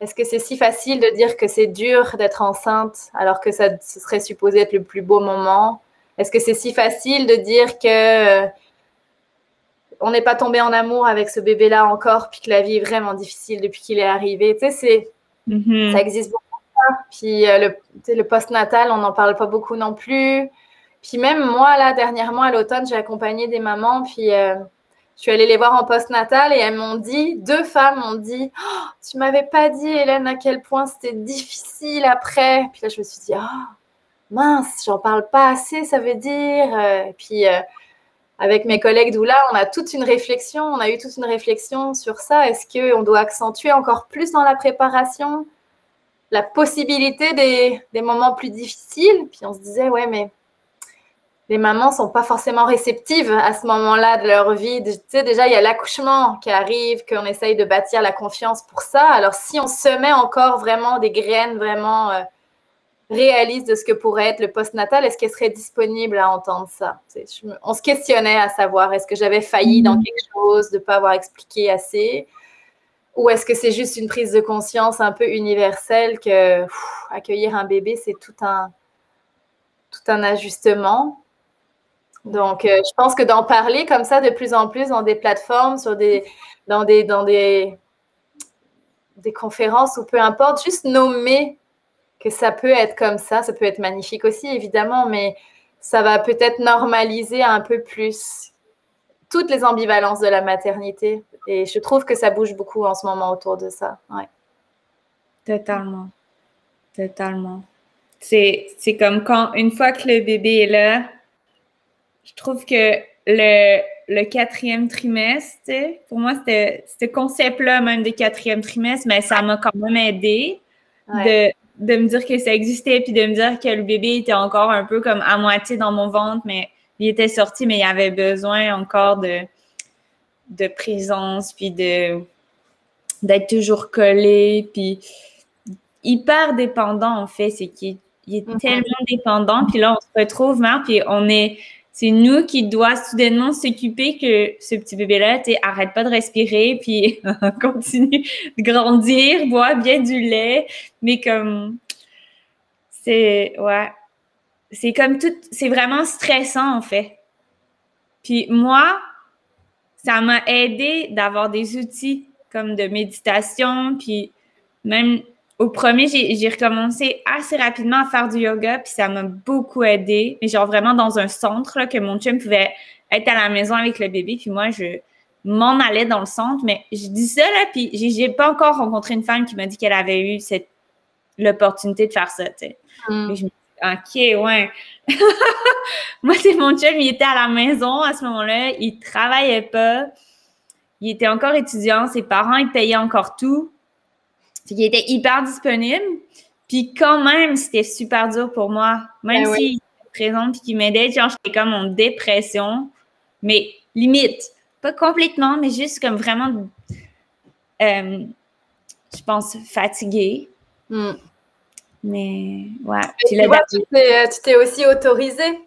est-ce que c'est si facile de dire que c'est dur d'être enceinte alors que ça ce serait supposé être le plus beau moment? Est-ce que c'est si facile de dire que euh, on n'est pas tombé en amour avec ce bébé-là encore, puis que la vie est vraiment difficile depuis qu'il est arrivé? Tu sais, c'est, mm-hmm. ça existe beaucoup. Puis euh, le, le post-natal, on n'en parle pas beaucoup non plus. Puis même moi, là, dernièrement, à l'automne, j'ai accompagné des mamans, puis... Euh, je suis allée les voir en post-natal et elles m'ont dit, deux femmes m'ont dit, oh, tu m'avais pas dit, Hélène, à quel point c'était difficile après. Puis là, je me suis dit, oh, mince, j'en parle pas assez, ça veut dire. Et puis, euh, avec mes collègues d'Oula, on a toute une réflexion, on a eu toute une réflexion sur ça. Est-ce qu'on doit accentuer encore plus dans la préparation la possibilité des, des moments plus difficiles? Puis on se disait, ouais, mais les mamans sont pas forcément réceptives à ce moment-là de leur vie. Tu sais, déjà, il y a l'accouchement qui arrive, qu'on essaye de bâtir la confiance pour ça. Alors, si on se met encore vraiment des graines vraiment euh, réalistes de ce que pourrait être le postnatal, est-ce qu'elle serait disponible à entendre ça? on se questionnait à savoir, est-ce que j'avais failli dans mhm. quelque chose, de ne pas avoir expliqué assez? Ou est-ce que c'est juste une prise de conscience un peu universelle que accueillir un bébé, c'est tout un, tout un ajustement? Donc, euh, je pense que d'en parler comme ça de plus en plus dans des plateformes, sur des, dans, des, dans des, des conférences ou peu importe, juste nommer que ça peut être comme ça, ça peut être magnifique aussi, évidemment, mais ça va peut-être normaliser un peu plus toutes les ambivalences de la maternité. Et je trouve que ça bouge beaucoup en ce moment autour de ça. Ouais. Totalement. Totalement. C'est comme quand, une fois que le bébé est là, je trouve que le, le quatrième trimestre, pour moi, ce concept-là, même des quatrième trimestre, mais ça m'a quand même aidé de, de, me dire que ça existait, puis de me dire que le bébé était encore un peu comme à moitié dans mon ventre, mais il était sorti, mais il avait besoin encore de, de présence, puis de d'être toujours collé, puis hyper dépendant, en fait. C'est qu'il est mm-hmm. tellement dépendant, puis là, on se retrouve, Marc, puis on est c'est nous qui doit soudainement s'occuper que ce petit bébé-là, tu arrête pas de respirer, puis [LAUGHS] continue de grandir, boit bien du lait, mais comme c'est ouais, c'est comme tout, c'est vraiment stressant en fait. Puis moi, ça m'a aidé d'avoir des outils comme de méditation, puis même au premier, j'ai recommencé assez rapidement à faire du yoga, puis ça m'a beaucoup aidé. Mais genre vraiment dans un centre, là, que mon chum pouvait être à la maison avec le bébé, puis moi, je m'en allais dans le centre. Mais je dis ça, là, puis j'ai pas encore rencontré une femme qui m'a dit qu'elle avait eu cette l'opportunité de faire ça, tu sais. Mm. je me dis, OK, ouais. [LAUGHS] moi, c'est mon chum, il était à la maison à ce moment-là, il travaillait pas, il était encore étudiant, ses parents, ils payaient encore tout. Il était hyper disponible. Puis quand même, c'était super dur pour moi. Même ben s'il était présent et qu'il m'aidait, genre, j'étais comme en dépression. Mais limite. Pas complètement, mais juste comme vraiment, euh, je pense, fatiguée. Hmm. Mais ouais. tu t'es aussi autorisé.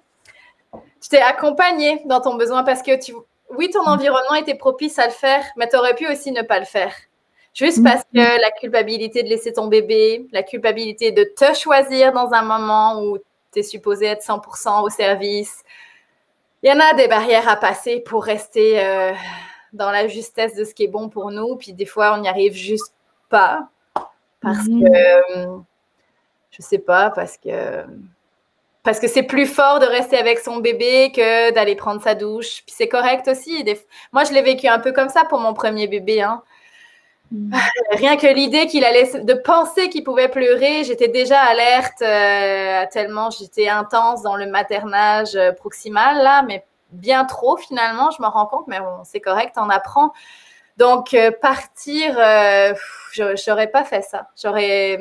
Tu t'es accompagné dans ton besoin parce que tu, oui, ton environnement était propice à le faire, mais tu aurais pu aussi ne pas le faire. Juste mm. parce que la culpabilité de laisser ton bébé, la culpabilité de te choisir dans un moment où tu es supposé être 100% au service. Il y en a des barrières à passer pour rester euh, dans la justesse de ce qui est bon pour nous. Puis des fois, on n'y arrive juste pas parce mm. que, euh, je sais pas, parce que parce que c'est plus fort de rester avec son bébé que d'aller prendre sa douche. Puis c'est correct aussi. Moi, je l'ai vécu un peu comme ça pour mon premier bébé. Hein. Mm. Rien que l'idée qu'il allait, de penser qu'il pouvait pleurer, j'étais déjà alerte euh, tellement j'étais intense dans le maternage euh, proximal là, mais bien trop finalement, je me rends compte, mais bon, c'est correct, on apprend. Donc euh, partir, je n'aurais pas fait ça. J'aurais,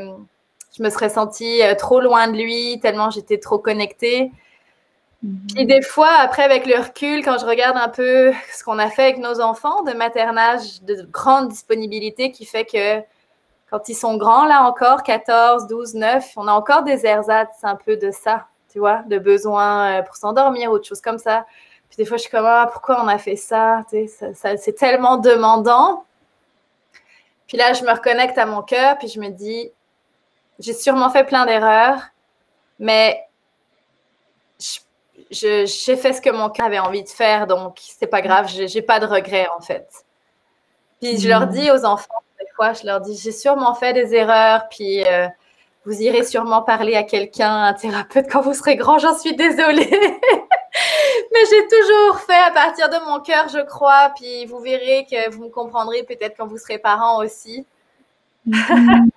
je me serais sentie trop loin de lui, tellement j'étais trop connectée. Puis des fois, après, avec le recul, quand je regarde un peu ce qu'on a fait avec nos enfants de maternage, de grande disponibilité qui fait que quand ils sont grands, là encore, 14, 12, 9, on a encore des ersatz un peu de ça, tu vois, de besoin euh, pour s'endormir, autre chose comme ça. Puis des fois, je suis comme, ah, pourquoi on a fait ça, ça c'est tellement demandant. Puis là, je me reconnecte à mon cœur, puis je me dis, j'ai sûrement fait plein d'erreurs, mais j'ai fait ce que mon cœur avait envie de faire, donc c'est pas grave, j'ai pas de regrets en fait. Puis je leur mm. dis aux enfants, des fois, je leur dis, j'ai sûrement fait des erreurs, puis euh, vous irez sûrement parler à quelqu'un, un thérapeute quand vous serez grand, j'en suis désolée. [LAUGHS] Mais j'ai toujours fait à partir de mon cœur, je crois, puis vous verrez que vous me comprendrez peut-être quand vous serez parents aussi. Mm.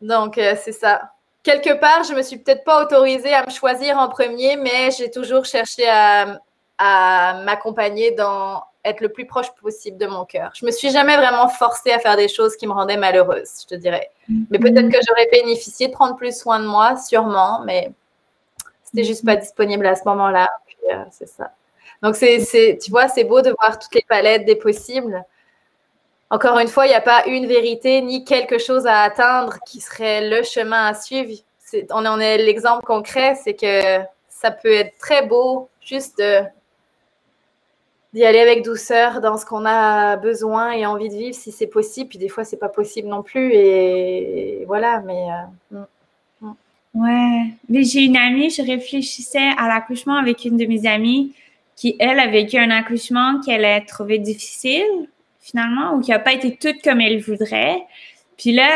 [LAUGHS] donc, euh, c'est ça quelque part, je me suis peut-être pas autorisée à me choisir en premier, mais j'ai toujours cherché à, m'accompagner dans être le plus proche possible de mon cœur. Je me suis jamais vraiment forcée à faire des choses qui me rendaient malheureuse, je te dirais. Mais peut-être que j'aurais bénéficié de prendre plus soin de moi, sûrement, mais c'était juste pas disponible à ce moment-là. Euh, c'est ça. Donc, c'est, tu vois, c'est beau de voir toutes les palettes des possibles. Encore une fois, il n'y a pas une vérité ni quelque chose à atteindre qui serait le chemin à suivre. on est l'exemple concret, c'est que ça peut être très beau juste d'y aller avec douceur dans ce qu'on a besoin et envie de vivre si c'est possible. Puis des fois, c'est pas possible non plus. Et, voilà, mais. Euh, mm, mm. Ouais, mais j'ai une amie, je réfléchissais à l'accouchement avec une de mes amies qui, elle, a vécu un accouchement qu'elle a trouvé difficile finalement, ou qui n'a pas été toute comme elle voudrait. Puis là,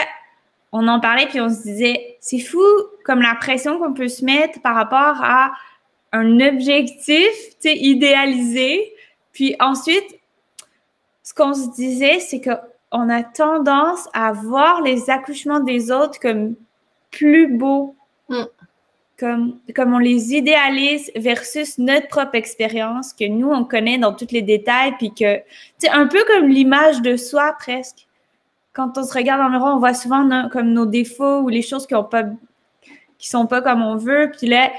on en parlait, puis on se disait, c'est fou comme la pression qu'on peut se mettre par rapport à un objectif, tu idéalisé. Puis ensuite, ce qu'on se disait, c'est qu'on a tendance à voir les accouchements des autres comme plus beaux. Mm. Comme, comme on les idéalise versus notre propre expérience que nous, on connaît dans tous les détails, puis que, c'est un peu comme l'image de soi presque. Quand on se regarde dans le miroir, on voit souvent comme nos défauts ou les choses qui ont pas sont pas comme on veut. Puis là,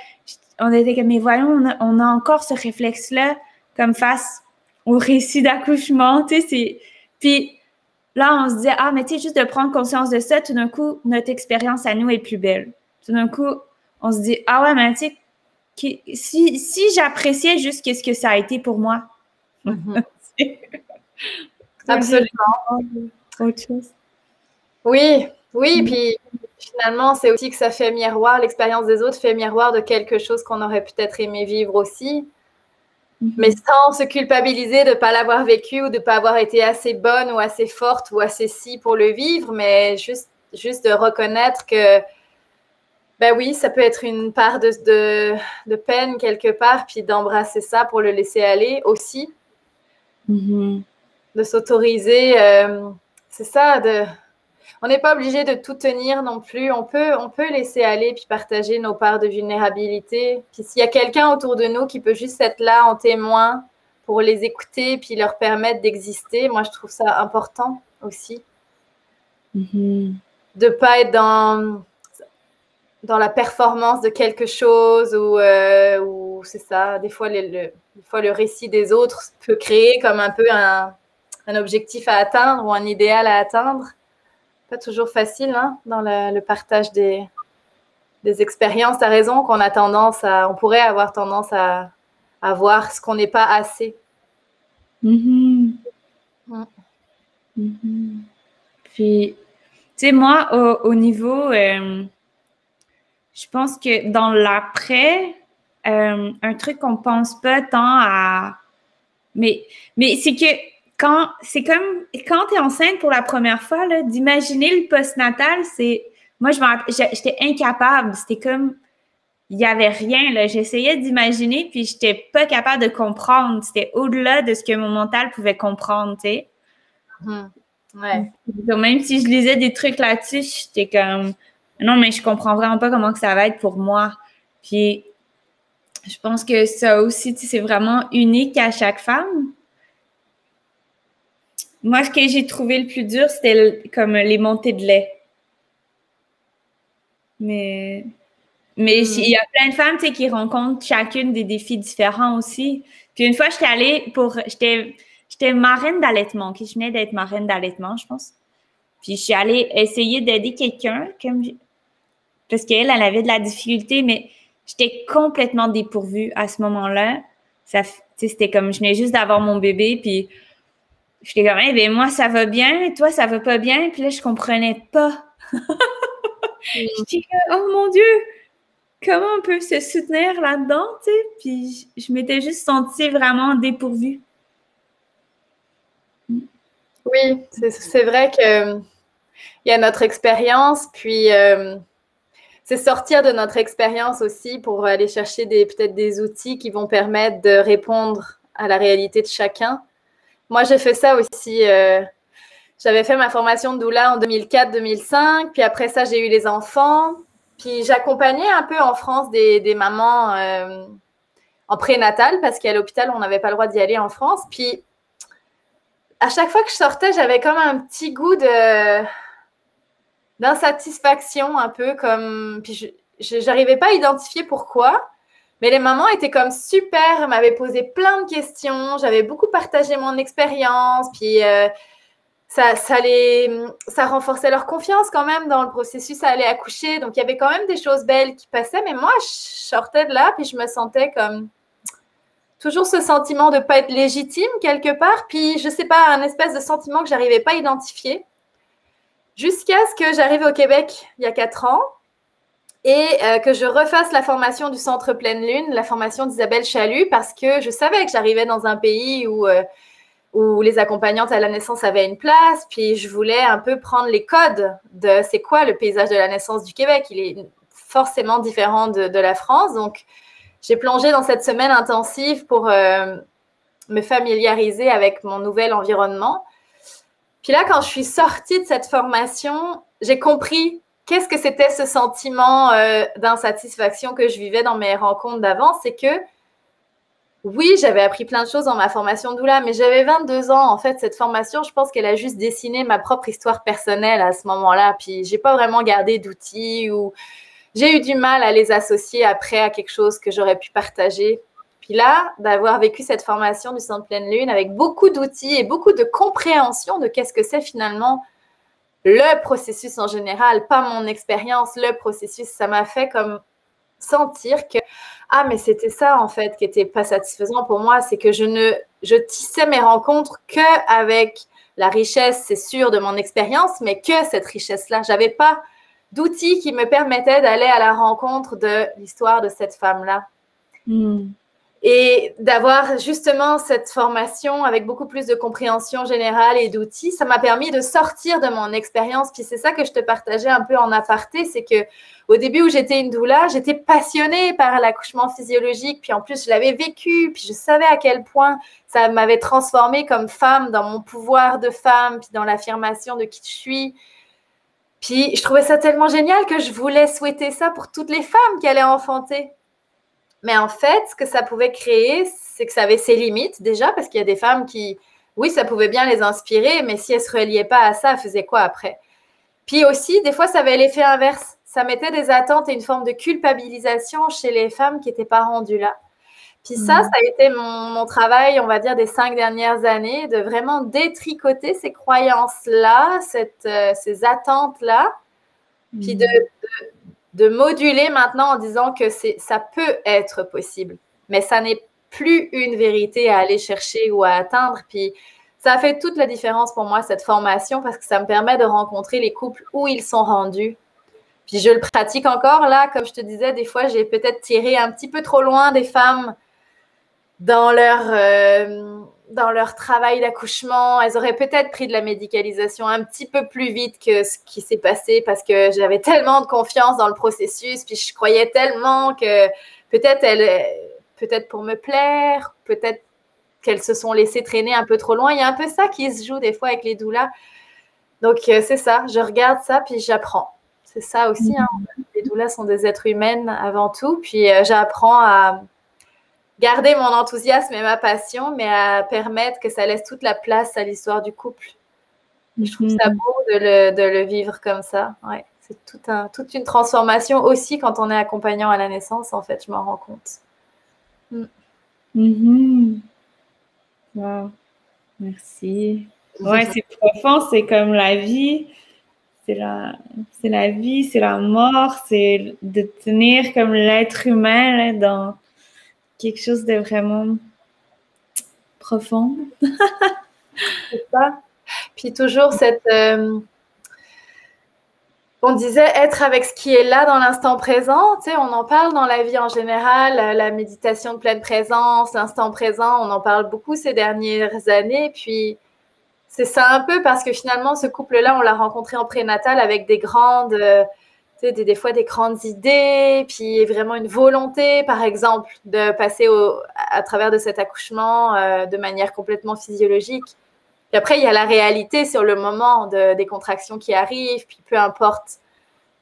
on était comme, mais voyons, on a, encore ce réflexe-là comme face au récit d'accouchement, tu sais, Puis là, on se dit, ah, mais tu sais, juste de prendre conscience de ça, tout d'un coup, notre expérience à nous est plus belle. Tout d'un coup, on se dit, ah ouais, mais tu sais, si, si j'appréciais juste qu'est-ce que ça a été pour moi. Mm-hmm. [LAUGHS] Absolument. Autre chose. Oui, oui, mm. puis finalement, c'est aussi que ça fait miroir, l'expérience des autres fait miroir de quelque chose qu'on aurait peut-être aimé vivre aussi, mm-hmm. mais sans se culpabiliser de ne pas l'avoir vécu ou de ne pas avoir été assez bonne ou assez forte ou assez si pour le vivre, mais juste, juste de reconnaître que, ben oui, ça peut être une part de, de, de peine quelque part, puis d'embrasser ça pour le laisser aller aussi. Mm-hmm. De s'autoriser, euh, c'est ça, de on n'est pas obligé de tout tenir non plus. On peut, on peut laisser aller puis partager nos parts de vulnérabilité. Puis s'il y a quelqu'un autour de nous qui peut juste être là en témoin pour les écouter puis leur permettre d'exister, moi je trouve ça important aussi. Mm-hmm. De pas être dans dans la performance de quelque chose ou, euh, c'est ça. Des fois, le, des fois, le récit des autres peut créer comme un peu un, un objectif à atteindre ou un idéal à atteindre pas toujours facile hein, dans le, partage des, des expériences. Tu as raison qu'on a tendance à, on pourrait avoir tendance à, à voir ce qu'on n'est pas assez. Mm-hmm. Mm-hmm. Puis, tu sais, moi, au, niveau, euh, je pense que dans l'après, euh, un truc qu'on pense pas tant à. Mais, mais c'est que quand c'est comme quand tu es enceinte pour la première fois, d'imaginer le postnatal, c'est. Moi, j'étais incapable. C'était comme. Il n'y avait rien. J'essayais d'imaginer, puis je n'étais pas capable de comprendre. C'était au-delà de ce que mon mental pouvait comprendre, tu sais. Mm-hmm. Ouais. même si je lisais des trucs là-dessus, j'étais comme. Non, mais je comprends vraiment pas comment que ça va être pour moi. Puis, je pense que ça aussi, c'est vraiment unique à chaque femme. Moi, ce que j'ai trouvé le plus dur, c'était comme les montées de lait. Mais, mais hmm. il y a plein de femmes qui rencontrent chacune des défis différents aussi. Puis une fois, j'étais allée pour. J'étais, j'étais marraine d'allaitement. Je venais d'être marraine d'allaitement, je pense. Puis je suis allée essayer d'aider quelqu'un parce qu'elle, elle avait de la difficulté, mais j'étais complètement dépourvue à ce moment-là. Ça, c'était comme je venais juste d'avoir mon bébé, puis J'étais comme, eh bien, moi, ça va bien, toi, ça va pas bien? Puis là, je comprenais pas. [LAUGHS] J'étais oh mon Dieu, comment on peut se soutenir là-dedans, tu sais? Puis je, m'étais juste sentie vraiment dépourvue. Oui, c'est vrai que il y a notre expérience, puis euh, c'est sortir de notre expérience aussi pour aller chercher peut-être des outils qui vont permettre de répondre à la réalité de chacun. Moi, j'ai fait ça aussi. Euh, j'avais fait ma formation de doula en 2004-2005, puis après ça, j'ai eu les enfants. Puis j'accompagnais un peu en France des, mamans euh, en prénatal parce qu'à l'hôpital, on n'avait pas le droit d'y aller en France. Puis à chaque fois que je sortais, j'avais comme un petit goût de d'insatisfaction un peu comme puis je n'arrivais pas à identifier pourquoi mais les mamans étaient comme super, m'avaient posé plein de questions, j'avais beaucoup partagé mon expérience, puis euh, ça, ça, ça renforçait leur confiance quand même dans le processus à aller accoucher. Donc il y avait quand même des choses belles qui passaient, mais moi je sortais de là, puis je me sentais comme toujours ce sentiment de ne pas être légitime quelque part, puis je sais pas, un espèce de sentiment que j'arrivais pas à identifier. Jusqu'à ce que j'arrive au Québec il y a quatre ans et euh, que je refasse la formation du Centre Pleine Lune, la formation d'Isabelle Chalut, parce que je savais que j'arrivais dans un pays où, euh, où les accompagnantes à la naissance avaient une place, puis je voulais un peu prendre les codes de c'est quoi le paysage de la naissance du Québec. Il est forcément différent de, la France, donc j'ai plongé dans cette semaine intensive pour, euh, me familiariser avec mon nouvel environnement. Puis là, quand je suis sortie de cette formation, j'ai compris qu'est-ce que c'était ce sentiment euh, d'insatisfaction que je vivais dans mes rencontres d'avant. C'est que oui, j'avais appris plein de choses dans ma formation doula, mais j'avais 22 ans. En fait, cette formation, je pense qu'elle a juste dessiné ma propre histoire personnelle à ce moment-là. Puis, j'ai pas vraiment gardé d'outils ou j'ai eu du mal à les associer après à quelque chose que j'aurais pu partager. Puis là, d'avoir vécu cette formation du Centre Pleine Lune avec beaucoup d'outils et beaucoup de compréhension de qu'est-ce que c'est finalement le processus en général, pas mon expérience, le processus, ça m'a fait comme sentir que ah mais c'était ça en fait qui était pas satisfaisant pour moi, c'est que je ne je tissais mes rencontres que avec la richesse, c'est sûr, de mon expérience, mais que cette richesse-là, j'avais pas d'outils qui me permettaient d'aller à la rencontre de l'histoire de cette femme-là. Hmm. Et d'avoir justement cette formation avec beaucoup plus de compréhension générale et d'outils, ça m'a permis de sortir de mon expérience. Puis c'est ça que je te partageais un peu en aparté, c'est que au début où j'étais une doula, j'étais passionnée par l'accouchement physiologique. Puis en plus, je l'avais vécu. Puis je savais à quel point ça m'avait transformée comme femme dans mon pouvoir de femme, puis dans l'affirmation de qui je suis. Puis je trouvais ça tellement génial que je voulais souhaiter ça pour toutes les femmes qui allaient enfanter. Mais en fait, ce que ça pouvait créer, c'est que ça avait ses limites déjà, parce qu'il y a des femmes qui, oui, ça pouvait bien les inspirer, mais si elles ne se reliaient pas à ça, elles faisaient quoi après? Puis aussi, des fois, ça avait l'effet inverse. Ça mettait des attentes et une forme de culpabilisation chez les femmes qui n'étaient pas rendues là. Puis ça, mmh. ça a été mon, travail, on va dire, des cinq dernières années, de vraiment détricoter ces croyances-là, euh, ces attentes-là, puis de, mmh de moduler maintenant en disant que ça peut être possible, mais ça n'est plus une vérité à aller chercher ou à atteindre. Puis ça fait toute la différence pour moi, cette formation, parce que ça me permet de rencontrer les couples où ils sont rendus. Puis je le pratique encore là, comme je te disais, des fois j'ai peut-être tiré un petit peu trop loin des femmes dans leur, euh, dans leur travail d'accouchement. Elles auraient peut-être pris de la médicalisation un petit peu plus vite que ce qui s'est passé parce que j'avais [LAUGHS] tellement de confiance dans le processus, puis je croyais tellement que peut-être elles, peut-être pour me plaire, peut-être qu'elles se sont laissées traîner un peu trop loin. Il y a un peu ça qui se joue des fois avec les doulas. Donc euh, c'est ça, je regarde ça puis j'apprends. C'est ça aussi. Hein. Les doulas sont des êtres humains avant tout. Puis euh, j'apprends à, garder mon enthousiasme et ma passion, mais à permettre que ça laisse toute la place à l'histoire du couple. je trouve ça mhm. beau de le, vivre comme ça. Ouais. C'est tout un, toute une transformation aussi quand on est accompagnant à la naissance, en fait, je m'en rends compte. Mm. Mhm. Wow. Merci. Ouais, c'est profond, c'est comme la vie. C'est la, c'est la vie, c'est la mort, c'est de tenir comme l'être humain dans, quelque chose de vraiment profond. [LAUGHS] C'est ça. Puis toujours cette... Euh, on disait être avec ce qui est là dans l'instant présent. Tu sais, on en parle dans la vie en général, la méditation de pleine présence, l'instant présent, on en parle beaucoup ces dernières années. Puis c'est ça un peu parce que finalement, ce couple-là, on l'a rencontré en prénatal avec des grandes... Euh, des, fois des grandes idées, puis vraiment une volonté, par exemple, de passer à travers de cet accouchement euh, de manière complètement physiologique. Puis après, il y a la réalité sur le moment de, des contractions qui arrivent, puis peu importe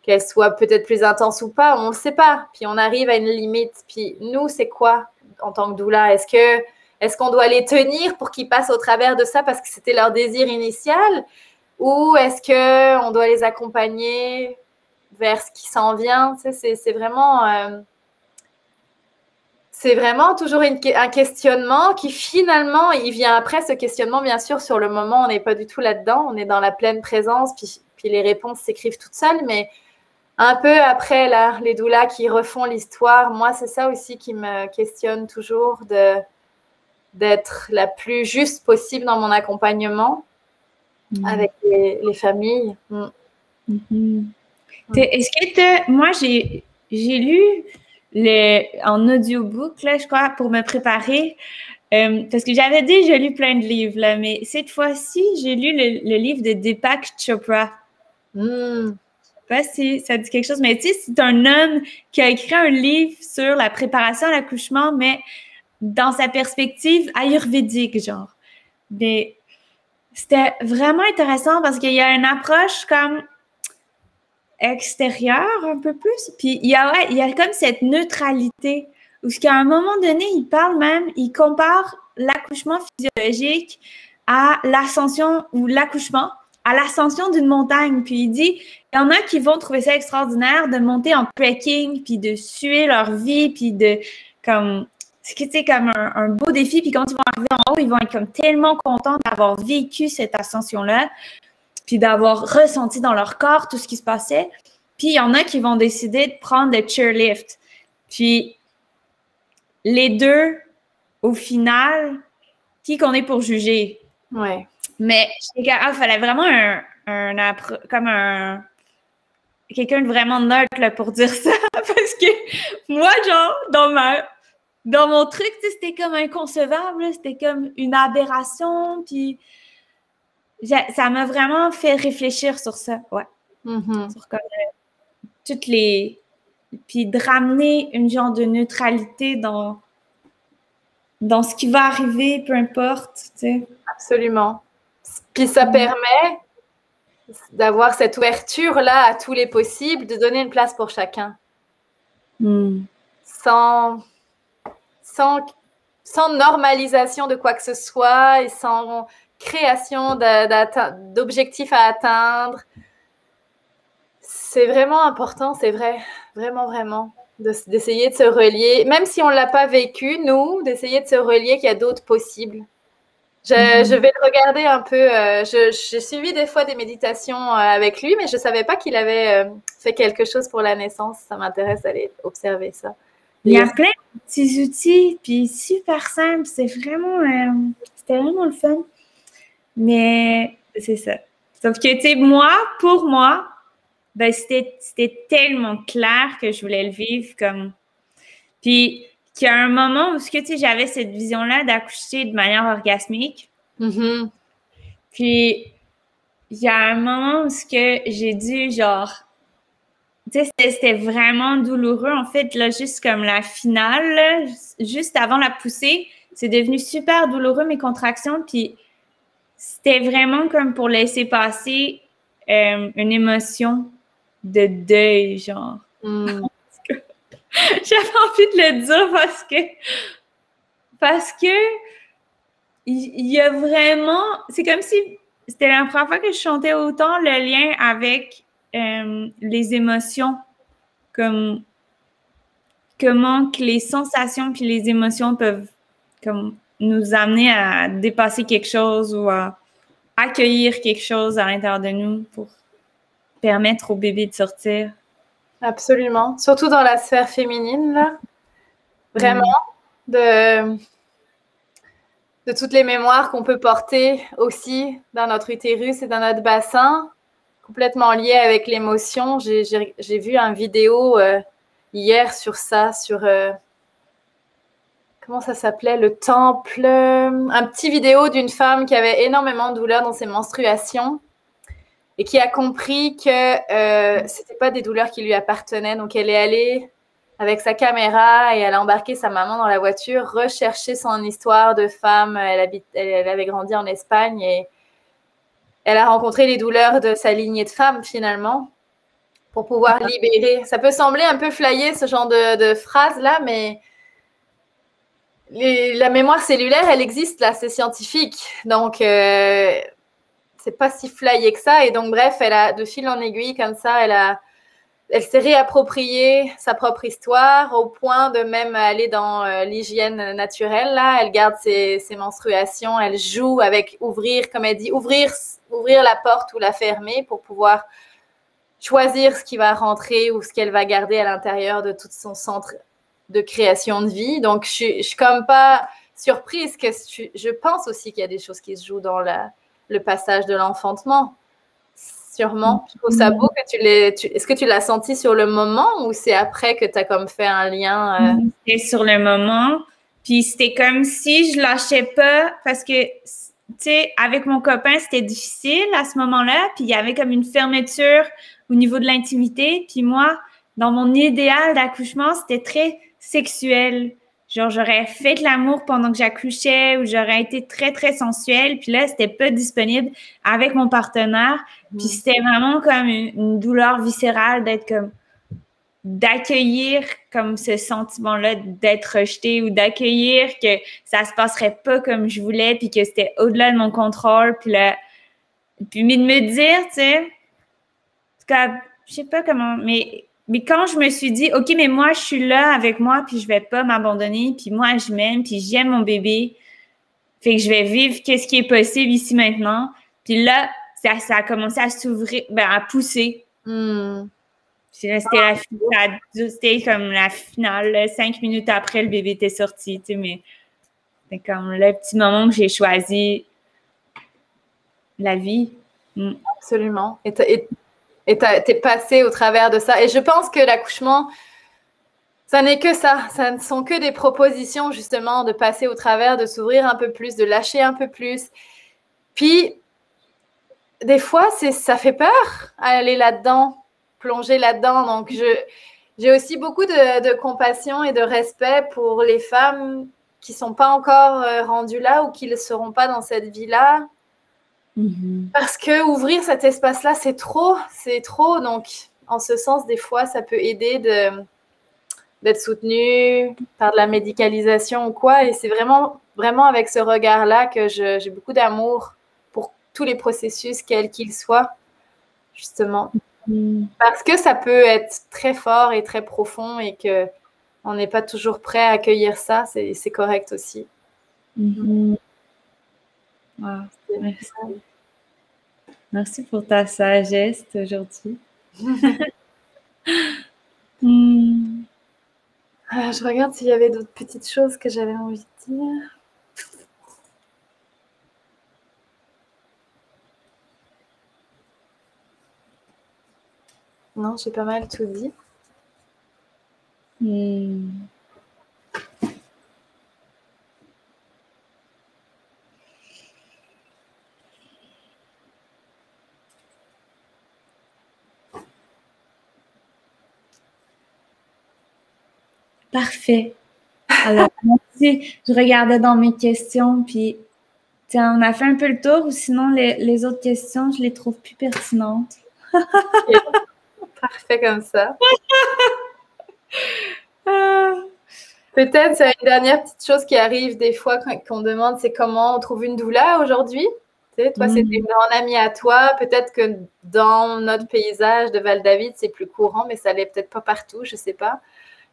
qu'elles soient peut-être plus intenses ou pas, on ne le sait pas. Puis on arrive à une limite. Puis nous, c'est quoi en tant que doula? Est-ce que est-ce qu'on doit les tenir pour qu'ils passent au travers de ça parce que c'était leur désir initial? Ou est-ce qu'on doit les accompagner vers ce qui s'en vient. c'est vraiment. Euh, c'est vraiment toujours un questionnement qui finalement, il vient après ce questionnement, bien sûr, sur le moment, on n'est pas du tout là-dedans, on est dans la pleine présence, puis, puis les réponses s'écrivent toutes seules, mais un peu après, là, les doulas qui refont l'histoire, moi, c'est ça aussi qui me questionne toujours de d'être la plus juste possible dans mon accompagnement mmh. avec les, familles. Mmh. Mmh. Est-ce que moi, j'ai lu le, en audiobook, là, je crois, pour me préparer. Euh, parce que j'avais déjà lu plein de livres, là, mais cette fois-ci, j'ai lu le, livre de Deepak Chopra. Hmm. Je ne sais pas si ça dit quelque chose, mais tu sais, c'est un homme qui a écrit un livre sur la préparation à l'accouchement, mais dans sa perspective ayurvédique, genre. Mais c'était vraiment intéressant parce qu'il y a une approche comme extérieure un peu plus. Puis il y a, ouais, il y a comme cette neutralité où qu'à un moment donné, il parle même, il compare l'accouchement physiologique à l'ascension ou l'accouchement à l'ascension d'une montagne. Puis il dit, il y en a qui vont trouver ça extraordinaire de monter en trekking, puis de suer leur vie, puis de comme c'est comme un, un, beau défi. Puis quand ils vont arriver en haut, ils vont être comme tellement contents d'avoir vécu cette ascension-là, puis d'avoir ressenti dans leur corps tout ce qui se passait. Puis il y en a qui vont décider de prendre le chairlift. Puis les deux, au final, qui qu'on est pour juger? Ouais. Mais il fallait vraiment un, un comme un quelqu'un de vraiment neutre pour dire ça. [LAUGHS] Parce que moi, genre, dans ma dans mon truc, c'était comme inconcevable, c'était comme une aberration, puis ça m'a vraiment fait réfléchir sur ça, ouais. Mm-hmm. Sur comme, euh, toutes les... Puis de ramener une genre de neutralité dans, dans ce qui va arriver, peu importe, tu sais. Absolument. Puis ça permet d'avoir cette ouverture-là à tous les possibles, de donner une place pour chacun. Mm. Sans sans, sans normalisation de quoi que ce soit et sans création d'objectifs à atteindre. C'est vraiment important, c'est vrai, vraiment, vraiment, d'essayer de, se relier, même si on ne l'a pas vécu, nous, d'essayer de se relier qu'il y a d'autres possibles. Je, mm-hmm. je, vais le regarder un peu. Euh, J'ai suivi des fois des méditations euh, avec lui, mais je ne savais pas qu'il avait euh, fait quelque chose pour la naissance. Ça m'intéresse d'aller observer ça. Il y a plein de petits outils, puis super simple. C'est vraiment, euh, c'était vraiment le fun. Mais c'est ça. Sauf que, tu sais, moi, pour moi, ben, c'était tellement clair que je voulais le vivre comme. Puis qu'il y a un moment où, tu sais, j'avais cette vision-là d'accoucher de manière orgasmique. Mm-hmm. Puis il y a un moment où j'ai dû, genre, c'était vraiment douloureux. En fait, là, juste comme la finale, juste avant la poussée, c'est devenu super douloureux, mes contractions. Puis c'était vraiment comme pour laisser passer euh, une émotion de deuil, genre. Hmm. [LAUGHS] [LAUGHS] J'avais envie de le dire parce que parce que il y, a vraiment c'est comme si c'était la première fois que je chantais autant le lien avec euh, les émotions, comme comment que les sensations puis les émotions peuvent comme nous amener à dépasser quelque chose ou à accueillir quelque chose à l'intérieur de nous pour permettre au bébé de sortir. Absolument. Surtout dans la sphère féminine, là. Vraiment. De, de toutes les mémoires qu'on peut porter aussi dans notre utérus et dans notre bassin complètement lié avec l'émotion. J'ai vu un vidéo euh, hier sur ça, sur euh, comment ça s'appelait, le temple, un petit vidéo d'une femme qui avait énormément de douleurs dans ses menstruations et qui a compris que euh, c'était pas des douleurs qui lui appartenaient. Donc elle est allée avec sa caméra et elle a embarqué sa maman dans la voiture, rechercher son histoire de femme. Elle, elle avait grandi en Espagne et elle a rencontré les douleurs de sa lignée de femmes finalement pour pouvoir libérer. Ça peut sembler un peu flyé ce genre de, phrase-là, mais la mémoire cellulaire, elle existe là, c'est scientifique. Donc, euh, c'est pas si flyé que ça. Et donc, bref, elle a de fil en aiguille comme ça, elle a elle s'est réappropriée sa propre histoire au point de même aller dans euh, l'hygiène naturelle. Là, elle garde ses, ses, menstruations, elle joue avec ouvrir, comme elle dit, ouvrir, ouvrir la porte ou la fermer pour pouvoir choisir ce qui va rentrer ou ce qu'elle va garder à l'intérieur de tout son centre de création de vie. Donc, je, je suis comme pas surprise que je pense aussi qu'il y a des choses qui se jouent dans la, le passage de l'enfantement sûrement. Je trouve ça beau que tu l'aies. Est-ce que tu l'as senti sur le moment ou c'est après que tu as comme fait un lien? Euh? C'était sur le moment. Puis c'était comme si je lâchais pas parce que, tu sais, avec mon copain, c'était difficile à ce moment-là. Puis il y avait comme une fermeture au niveau de l'intimité. Puis moi, dans mon idéal d'accouchement, c'était très sexuel. genre j'aurais fait de l'amour pendant que j'accouchais ou j'aurais été très très sensuelle puis là c'était pas disponible avec mon partenaire puis mm. c'était vraiment comme une, douleur viscérale d'être comme d'accueillir comme ce sentiment là d'être rejeté ou d'accueillir que ça se passerait pas comme je voulais puis que c'était au-delà de mon contrôle puis là puis mais de me dire tu sais je sais pas comment mais mais quand je me suis dit, OK, mais moi, je suis là avec moi, puis je vais pas m'abandonner, puis moi, je m'aime, puis j'aime mon bébé, fait que je vais vivre qu'est-ce qui est possible ici maintenant. Puis là, ça, ça a commencé à s'ouvrir, ben, à pousser. Hmm. C'était comme la finale, cinq minutes après, le bébé était sorti, tu sais, mais c'est comme le petit moment que j'ai choisi la vie. Hmm. Absolument. Et, et tu es passé au travers de ça. Et je pense que l'accouchement, ça n'est que ça. Ça ne sont que des propositions, justement, de passer au travers, de s'ouvrir un peu plus, de lâcher un peu plus. Puis, des fois, ça fait peur aller là-dedans, plonger là-dedans. Donc, j'ai aussi beaucoup de, de, compassion et de respect pour les femmes qui ne sont pas encore euh, rendues là ou qui ne seront pas dans cette vie-là Mhm. Parce que ouvrir cet espace-là, c'est trop, c'est trop. Donc, en ce sens, des fois, ça peut aider de d'être soutenu par de la médicalisation ou quoi. Et c'est vraiment, vraiment avec ce regard-là que j'ai beaucoup d'amour pour tous les processus, quels qu'ils soient, justement. Mhm. Parce que ça peut être très fort et très profond et que on n'est pas toujours prêt à accueillir ça, c'est correct aussi. Merci. pour ta sagesse aujourd'hui. [LAUGHS] Hmm. Ah, je regarde s'il y avait d'autres petites choses que j'avais envie de dire. Non, j'ai pas mal tout dit. Hmm. Parfait. Alors, [LAUGHS] merci. Je regardais dans mes questions, puis on a fait un peu le tour, ou sinon les, autres questions, je les trouve plus pertinentes. [LAUGHS] Parfait comme ça. [LAUGHS] Peut-être c'est une dernière petite chose qui arrive des fois qu'on demande, c'est comment on trouve une doula aujourd'hui? Tu sais, toi, c'est mm. une grande amie à toi. Peut-être que dans notre paysage de Val-David, c'est plus courant, mais ça l'est peut-être pas partout, je sais pas.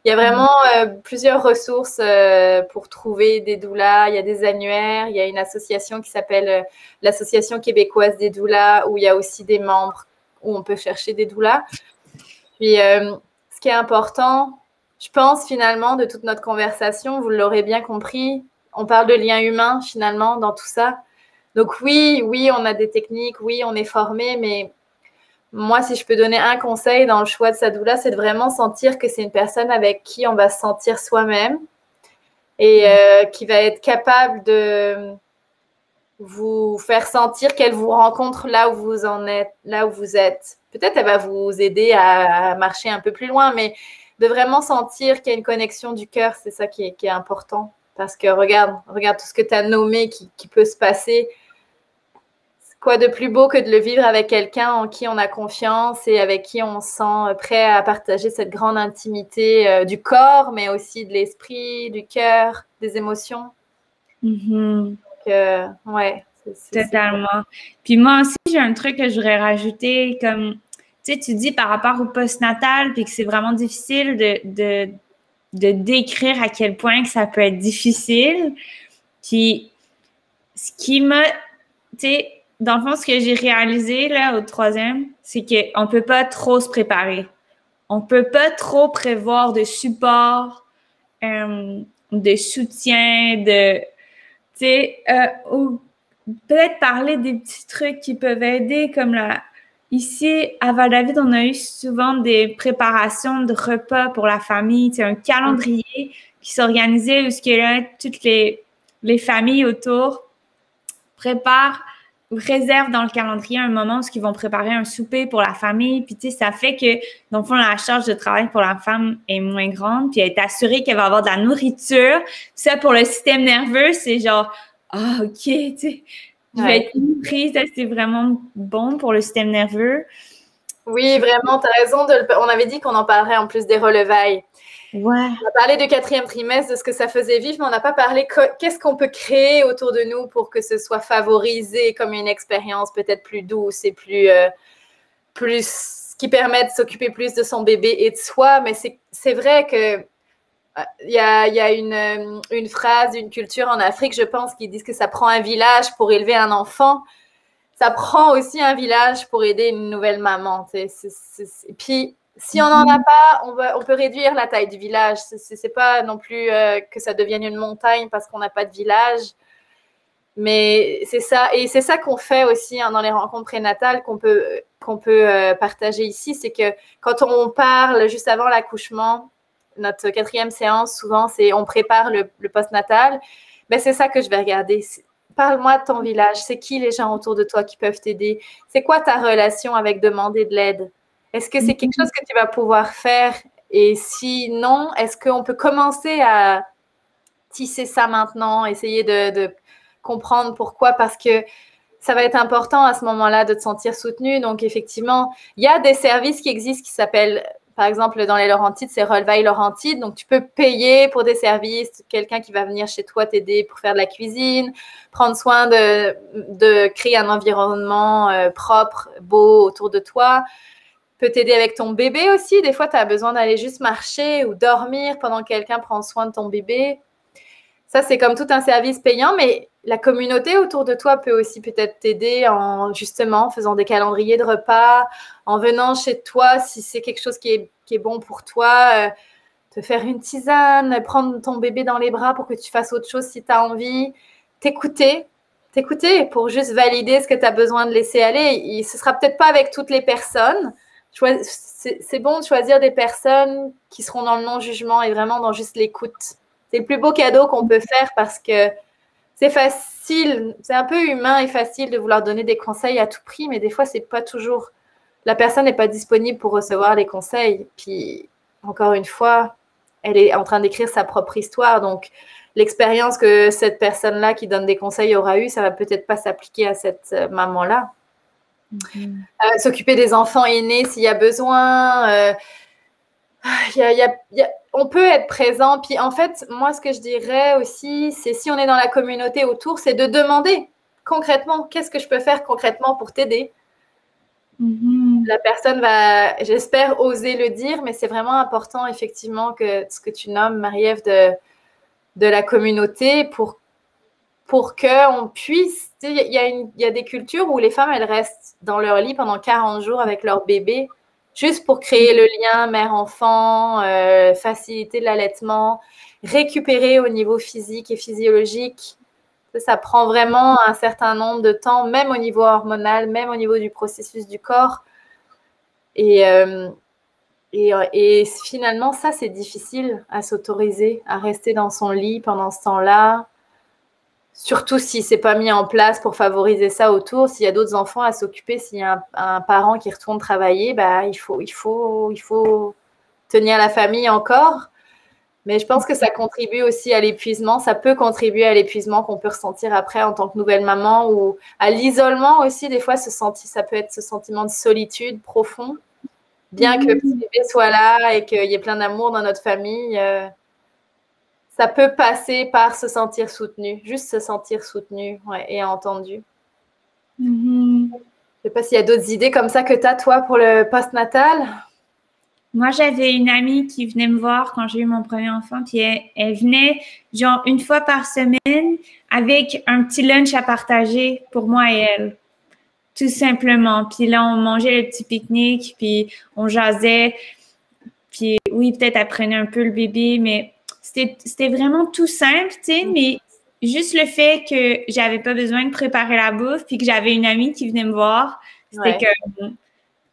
Il y a vraiment euh, plusieurs ressources euh, pour trouver des doulas. Il y a des annuaires. Il y a une association qui s'appelle euh, l'Association québécoise des doulas, où il y a aussi des membres où on peut chercher des doulas. Puis, ce qui est important, je pense finalement, de toute notre conversation, vous l'aurez bien compris, on parle de lien humain finalement dans tout ça. Donc oui, oui, on a des techniques, oui, on est formé, mais moi, si je peux donner un conseil dans le choix de sa doula, c'est de vraiment sentir que c'est une personne avec qui on va se sentir soi-même et mm. euh, qui va être capable de vous faire sentir qu'elle vous rencontre là où vous en êtes, là où vous êtes. Peut-être elle va vous aider à, marcher un peu plus loin, mais de vraiment sentir qu'il y a une connexion du cœur, c'est ça qui est, important. Parce que regarde, regarde tout ce que tu as nommé qui, qui peut se passer quoi de plus beau que de le vivre avec quelqu'un en qui on a confiance et avec qui on se sent prêt à partager cette grande intimité euh, du corps, mais aussi de l'esprit, du cœur, des émotions? Mm-hmm. Donc, euh, ouais. Totalement. Puis moi aussi, j'ai un truc que je voudrais rajouter, comme tu sais, tu dis par rapport au postnatal, puis que c'est vraiment difficile de, de, de décrire à quel point que ça peut être difficile. Puis ce qui m'a, tu sais, dans le fond, ce que j'ai réalisé là au troisième, c'est qu'on ne peut pas trop se préparer. On ne peut pas trop prévoir de support, euh, de soutien, de, tu sais, euh, ou peut-être parler des petits trucs qui peuvent aider, comme la, ici à Val-David, on a eu souvent des préparations de repas pour la famille, un calendrier qui s'organisait où ce que toutes les, les familles autour préparent réservent dans le calendrier un moment où ils vont préparer un souper pour la famille. Puis, tu sais, ça fait que, dans le fond, la charge de travail pour la femme est moins grande. Puis, elle est assurée qu'elle va avoir de la nourriture. ça, pour le système nerveux, c'est genre, ah, OK, tu sais, je vais être prise. C'est vraiment bon pour le système nerveux. Oui, vraiment, tu as raison. De On avait dit qu'on en parlerait en plus des relevailles. On a parlé du quatrième trimestre, de ce que ça faisait vivre, mais on n'a pas parlé qu'est-ce qu'on peut créer autour de nous pour que ce soit favorisé comme une expérience peut-être plus douce et plus, euh, qui permet de s'occuper plus de son bébé et de soi. Mais c'est vrai que euh, il y a, une, euh, une, phrase d'une culture en Afrique, je pense, qui dit que ça prend un village pour élever un enfant. Ça prend aussi un village pour aider une nouvelle maman. Et puis, si on n'en a pas, on, on, peut réduire la taille du village. Ce n'est pas non plus euh, que ça devienne une montagne parce qu'on n'a pas de village. Mais c'est ça. Et c'est ça qu'on fait aussi hein, dans les rencontres prénatales qu'on peut, qu'on peut euh, partager ici. C'est que quand on parle juste avant l'accouchement, notre quatrième séance, souvent, c'est on prépare le, le post-natal. Ben, c'est ça que je vais regarder. Parle-moi de ton village. C'est qui les gens autour de toi qui peuvent t'aider? C'est quoi ta relation avec demander de l'aide? Est-ce que c'est quelque chose que tu vas pouvoir faire? Et sinon, est-ce qu'on peut commencer à tisser ça maintenant, essayer de, comprendre pourquoi? Parce que ça va être important à ce moment-là de te sentir soutenu. Donc, effectivement, il y a des services qui existent qui s'appellent, par exemple, dans les Laurentides, c'est Relevaille Laurentide. Donc, tu peux payer pour des services, quelqu'un qui va venir chez toi t'aider pour faire de la cuisine, prendre soin de, de créer un environnement euh, propre, beau autour de toi peut t'aider avec ton bébé aussi. Des fois, tu as besoin d'aller juste marcher ou dormir pendant que quelqu'un prend soin de ton bébé. Ça, c'est comme tout un service payant, mais la communauté autour de toi peut aussi peut-être t'aider en justement faisant des calendriers de repas, en venant chez toi si c'est quelque chose qui est, bon pour toi, euh, te faire une tisane, prendre ton bébé dans les bras pour que tu fasses autre chose si tu as envie, t'écouter, t'écouter pour juste valider ce que tu as besoin de laisser aller. Et ce sera peut-être pas avec toutes les personnes, c'est bon de choisir des personnes qui seront dans le non-jugement et vraiment dans juste l'écoute. C'est le plus beau cadeau qu'on peut faire parce que c'est facile, c'est un peu humain et facile de vouloir donner des conseils à tout prix, mais des fois, c'est pas toujours. La personne n'est pas disponible pour recevoir les conseils. Puis, encore une fois, elle est en train d'écrire sa propre histoire. Donc, l'expérience que cette personne-là qui donne des conseils aura eu, ça va peut-être pas s'appliquer à cette euh, maman-là. Euh, s'occuper des enfants aînés s'il y a besoin. Euh, on peut être présent. Puis en fait, moi, ce que je dirais aussi, c'est si on est dans la communauté autour, c'est de demander concrètement, qu'est-ce que je peux faire concrètement pour t'aider? Mhm. La personne va, j'espère, oser le dire, mais c'est vraiment important, effectivement, que ce que tu nommes, Marie-Ève, de, de la communauté pour pour qu'on puisse. Il y, a des cultures où les femmes, elles restent dans leur lit pendant 40 jours avec leur bébé, juste pour créer le lien mère-enfant, euh, faciliter l'allaitement, récupérer au niveau physique et physiologique. Ça, prend vraiment un certain nombre de temps, même au niveau hormonal, même au niveau du processus du corps. Et, euh, et, finalement, ça, c'est difficile à s'autoriser, à rester dans son lit pendant ce temps-là, Surtout si c'est pas mis en place pour favoriser ça autour, s'il y a d'autres enfants à s'occuper, s'il y a un, parent qui retourne travailler, bah, il, faut, il, faut, il faut tenir la famille encore. Mais je pense que ça contribue aussi à l'épuisement. Ça peut contribuer à l'épuisement qu'on peut ressentir après en tant que nouvelle maman ou à l'isolement aussi. Des fois, ce senti, ça peut être ce sentiment de solitude profond. Bien que le petit bébé soit là et qu'il y ait plein d'amour dans notre famille, euh, ça peut passer par se sentir soutenu, juste se sentir soutenu et entendu. Mm-hmm. Je ne sais pas s'il y a d'autres idées comme ça que tu as, toi, pour le post-natal? Moi, j'avais une amie qui venait me voir quand j'ai eu mon premier enfant, puis elle, venait genre une fois par semaine avec un petit lunch à partager pour moi et elle. Tout simplement. Puis là, on mangeait le petit pique-nique, puis on jasait. Puis oui, peut-être elle prenait un peu le bébé, mais c'était vraiment tout simple, tu sais, mais juste le fait que j'avais pas besoin de préparer la bouffe, puis que j'avais une amie qui venait me voir, c'était que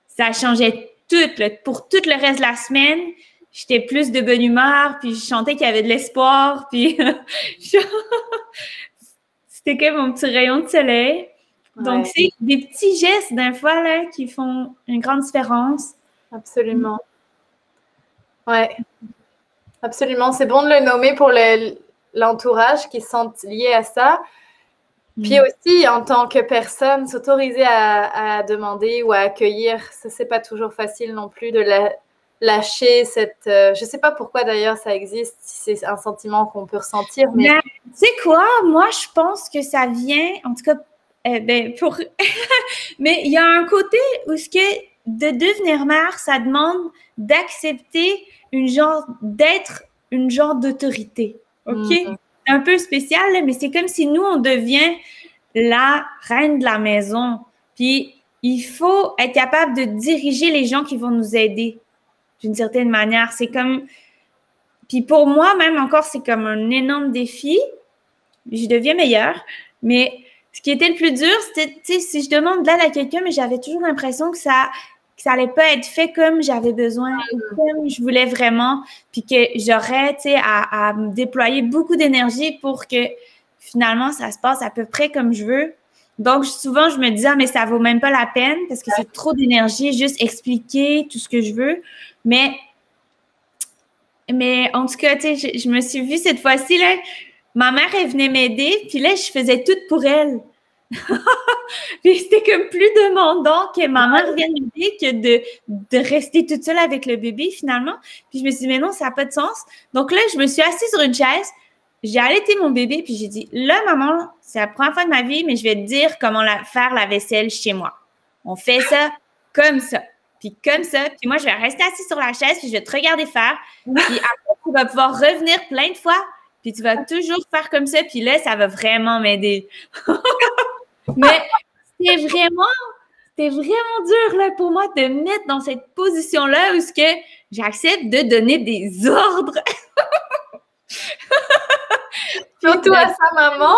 ça changeait tout. Pour tout le reste de la semaine, j'étais plus de bonne humeur, puis je sentais qu'il y avait de l'espoir, puis [LAUGHS] c'était comme mon petit rayon de soleil. Donc, c'est des petits gestes d'un fois là, qui font une grande différence. Absolument. Ouais. Absolument. C'est bon de le nommer pour l'entourage qui sont liés à ça. Puis mm. aussi, en tant que personne, s'autoriser à, demander ou à accueillir, ce n'est pas toujours facile non plus de lâcher cette. Euh, je ne sais pas pourquoi d'ailleurs ça existe, si c'est un sentiment qu'on peut ressentir. Mais tu sais quoi, moi je pense que ça vient, en tout cas, eh ben, pour. [LAUGHS] mais il y a un côté où ce que de devenir mère, ça demande d'accepter une genre d'être une genre d'autorité. OK? Mm un peu spécial, mais c'est comme si nous, on devient la reine de la maison. Puis il faut être capable de diriger les gens qui vont nous aider d'une certaine manière. C'est comme. Puis pour moi, même encore, c'est comme un énorme défi. Je deviens meilleure. Mais ce qui était le plus dur, c'était, si je demande de l'aide à quelqu'un, mais j'avais toujours l'impression que ça que ça allait pas être fait comme j'avais besoin, comme je voulais vraiment, puis que j'aurais, tu sais, à, à déployer beaucoup d'énergie pour que finalement ça se passe à peu près comme je veux. Donc souvent je me disais ah, mais ça vaut même pas la peine parce que c'est trop d'énergie juste expliquer tout ce que je veux, mais mais en tout cas, tu sais, je, je me suis vue cette fois-ci là, ma mère elle venait m'aider, puis là je faisais tout pour elle. [LAUGHS] puis c'était comme plus demandant que ma mère vienne m'aider que de, de rester toute seule avec le bébé finalement. Puis je me suis dit, mais non, ça n'a pas de sens. Donc là, je me suis assise sur une chaise, j'ai allaité mon bébé, puis j'ai dit, là, maman, c'est la première fois de ma vie, mais je vais te dire comment la, faire la vaisselle chez moi. On fait ça comme ça. Puis comme ça, puis moi, je vais rester assise sur la chaise, puis je vais te regarder faire. Puis après, tu vas pouvoir revenir plein de fois, puis tu vas toujours faire comme ça, puis là, ça va vraiment m'aider. [LAUGHS] Mais c'était vraiment, c'était vraiment dur là, pour moi de me mettre dans cette position-là où ce que j'accepte de donner des ordres. [LAUGHS] Surtout à sa maman.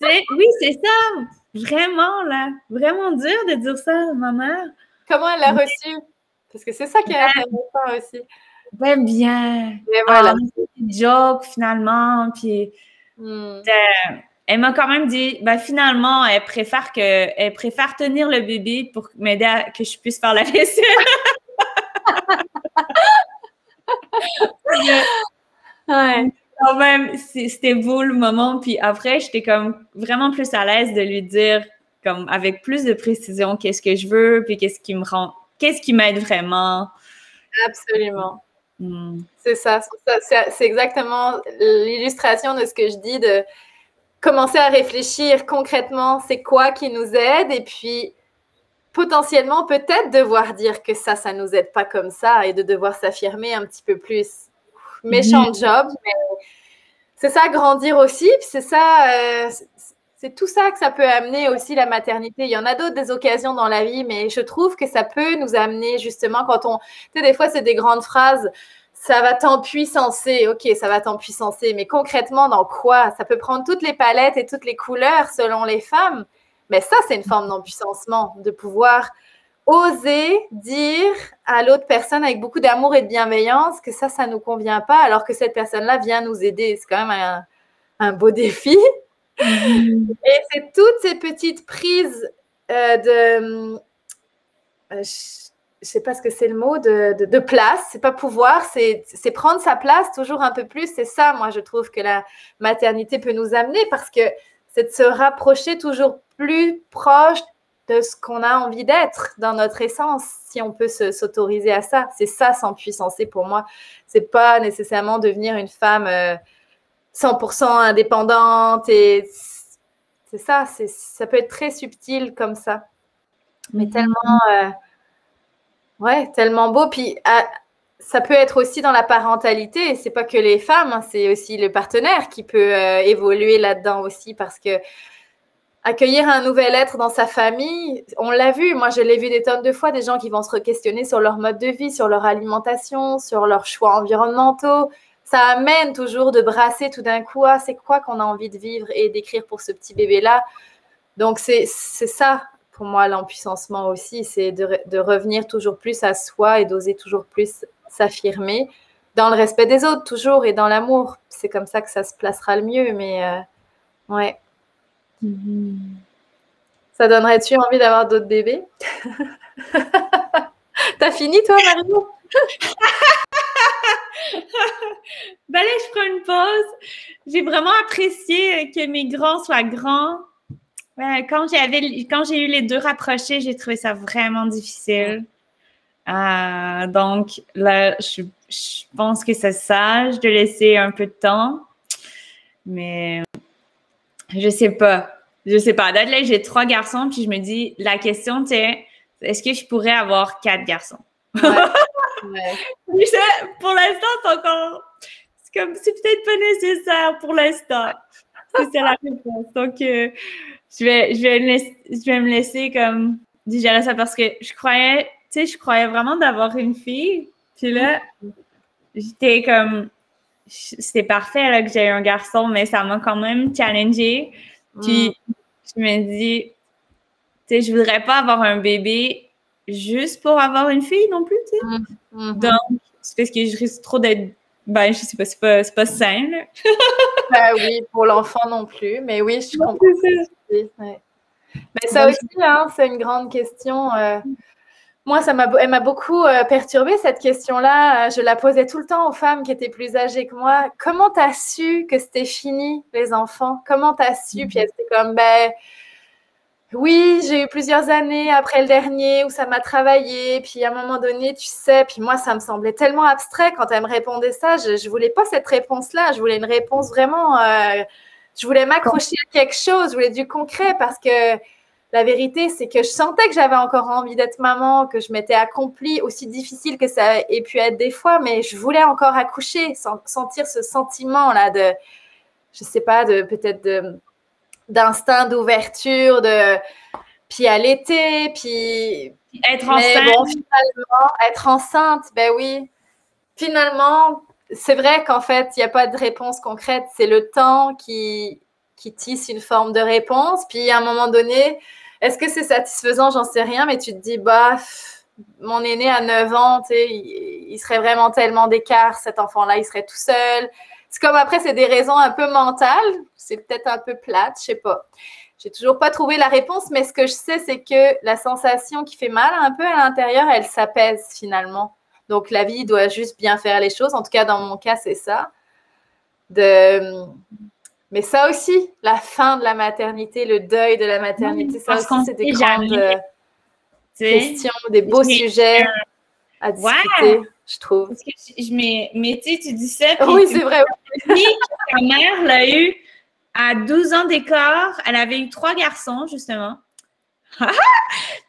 [LAUGHS] oui, c'est ça. Vraiment, là. Vraiment dur de dire ça à ma mère. Comment elle l'a reçu? Parce que c'est ça qui est intéressant aussi. Ben bien. Mais voilà. Ah, joke finalement. Puis, hmm elle m'a quand même dit, ben finalement, elle préfère que, elle préfère tenir le bébé pour m'aider à que je puisse faire la vaisselle. [LAUGHS] ouais. Quand même, c'était beau le moment. Puis après, j'étais comme vraiment plus à l'aise de lui dire, comme avec plus de précision, qu'est-ce que je veux, puis qu'est-ce qui me rend, qu'est-ce qui m'aide vraiment. Absolument. Hmm. C'est ça, c'est exactement l'illustration de ce que je dis de commencer à réfléchir concrètement, c'est quoi qui nous aide et puis potentiellement peut-être devoir dire que ça, ça nous aide pas comme ça et de devoir s'affirmer un petit peu plus. Méchant job, mais c'est ça, grandir aussi. C'est ça, euh, c'est tout ça que ça peut amener aussi la maternité. Il y en a d'autres des occasions dans la vie, mais je trouve que ça peut nous amener justement quand on, tu sais, des fois c'est des grandes phrases ça va t'empuissancer. Ok, ça va t'empuissancer, mais concrètement, dans quoi? Ça peut prendre toutes les palettes et toutes les couleurs selon les femmes. Mais ça, c'est une forme d'empuissancement, de pouvoir oser dire à l'autre personne avec beaucoup d'amour et de bienveillance que ça, ça ne nous convient pas, alors que cette personne-là vient nous aider. C'est quand même un, beau défi. Mm-hmm. Et c'est toutes ces petites prises euh, de... Euh, je sais pas ce que c'est le mot, de, de, de place. C'est pas pouvoir, c'est prendre sa place toujours un peu plus. C'est ça, moi, je trouve que la maternité peut nous amener parce que c'est de se rapprocher toujours plus proche de ce qu'on a envie d'être dans notre essence, si on peut s'autoriser à ça. C'est ça, sans puissance. pour moi. C'est pas nécessairement devenir une femme 100% euh, indépendante et c'est ça, ça peut être très subtil comme ça. Mais tellement. Euh, Ouais, tellement beau. Puis ah, ça peut être aussi dans la parentalité. C'est pas que les femmes, hein, c'est aussi le partenaire qui peut euh, évoluer là-dedans aussi parce que accueillir un nouvel être dans sa famille, on l'a vu. Moi, je l'ai vu des tonnes de fois, des gens qui vont se questionner sur leur mode de vie, sur leur alimentation, sur leurs choix environnementaux. Ça amène toujours de brasser tout d'un coup, ah, c'est quoi qu'on a envie de vivre et d'écrire pour ce petit bébé-là. Donc, c'est ça, pour moi, l'empuissancement aussi, c'est de, revenir toujours plus à soi et d'oser toujours plus s'affirmer dans le respect des autres, toujours, et dans l'amour. C'est comme ça que ça se placera le mieux, mais euh, ouais. Mm-hmm. Ça donnerait-tu envie d'avoir d'autres bébés? [LAUGHS] T'as fini, toi, Mario [LAUGHS] ben là, je prends une pause. J'ai vraiment apprécié que mes grands soient grands. Quand j'avais, quand j'ai eu les deux rapprochés, j'ai trouvé ça vraiment difficile. Euh, donc là, je, pense que c'est sage de laisser un peu de temps, mais je sais pas. Je sais pas. Là, j'ai trois garçons, puis je me dis, la question, c'est est-ce que je pourrais avoir quatre garçons? [LAUGHS] [LAUGHS] pour l'instant, c'est encore. C'est comme, c'est peut-être pas nécessaire pour l'instant. C'est la réponse. Donc, euh, je, vais, je, vais me laisser, je vais me laisser comme digérer ça parce que je croyais, tu sais, je croyais vraiment d'avoir une fille. Puis là, j'étais comme, c'était parfait là, que j'ai un garçon, mais ça m'a quand même challengé. Puis, mm. je me dis, tu sais, je voudrais pas avoir un bébé juste pour avoir une fille non plus, tu sais. Mm, mm-hmm. Donc, c'est parce que je risque trop d'être. Ben, je sais pas, c'est pas, pas sain, [LAUGHS] ben oui, pour l'enfant non plus, mais oui, je comprends. Mais ça aussi, hein, c'est une grande question. Euh, moi, ça m'a, elle m'a beaucoup euh, perturbée, cette question-là. Je la posais tout le temps aux femmes qui étaient plus âgées que moi. Comment tu as su que c'était fini, les enfants? Comment tu as su? Puis elle était comme, ben, oui, j'ai eu plusieurs années après le dernier où ça m'a travaillé. Puis à un moment donné, tu sais, puis moi, ça me semblait tellement abstrait quand elle me répondait ça. Je ne voulais pas cette réponse-là. Je voulais une réponse vraiment. Euh, je voulais m'accrocher à quelque chose. Je voulais du concret parce que la vérité, c'est que je sentais que j'avais encore envie d'être maman, que je m'étais accomplie, aussi difficile que ça ait pu être des fois, mais je voulais encore accoucher, sentir ce sentiment-là de, je sais pas, de peut-être de d'instinct d'ouverture, de puis à l'été, puis être enceinte. finalement, être enceinte, ben oui. Finalement, c'est vrai qu'en fait, il n'y a pas de réponse concrète. C'est le temps qui, qui tisse une forme de réponse. Puis à un moment donné, est-ce que c'est satisfaisant? J'en sais rien, mais tu te dis, bah, mon aîné à 9 ans, il, il, serait vraiment tellement d'écart, cet enfant-là, il serait tout seul. C'est comme après, c'est des raisons un peu mentales. C'est peut-être un peu plate, je sais pas. J'ai toujours pas trouvé la réponse, mais ce que je sais, c'est que la sensation qui fait mal un peu à l'intérieur, elle s'apaise finalement. Donc la vie doit juste bien faire les choses. En tout cas, dans mon cas, c'est ça. De... Mais ça aussi, la fin de la maternité, le deuil de la maternité, ça aussi, c'est des grandes euh, questions, des beaux sujets à discuter je trouve. Parce que je, mais, mais tu tu dis ça. Oui, c'est vrai. Ta mère l'a eu à 12 ans d'écart. Elle avait eu trois garçons, justement. [LAUGHS]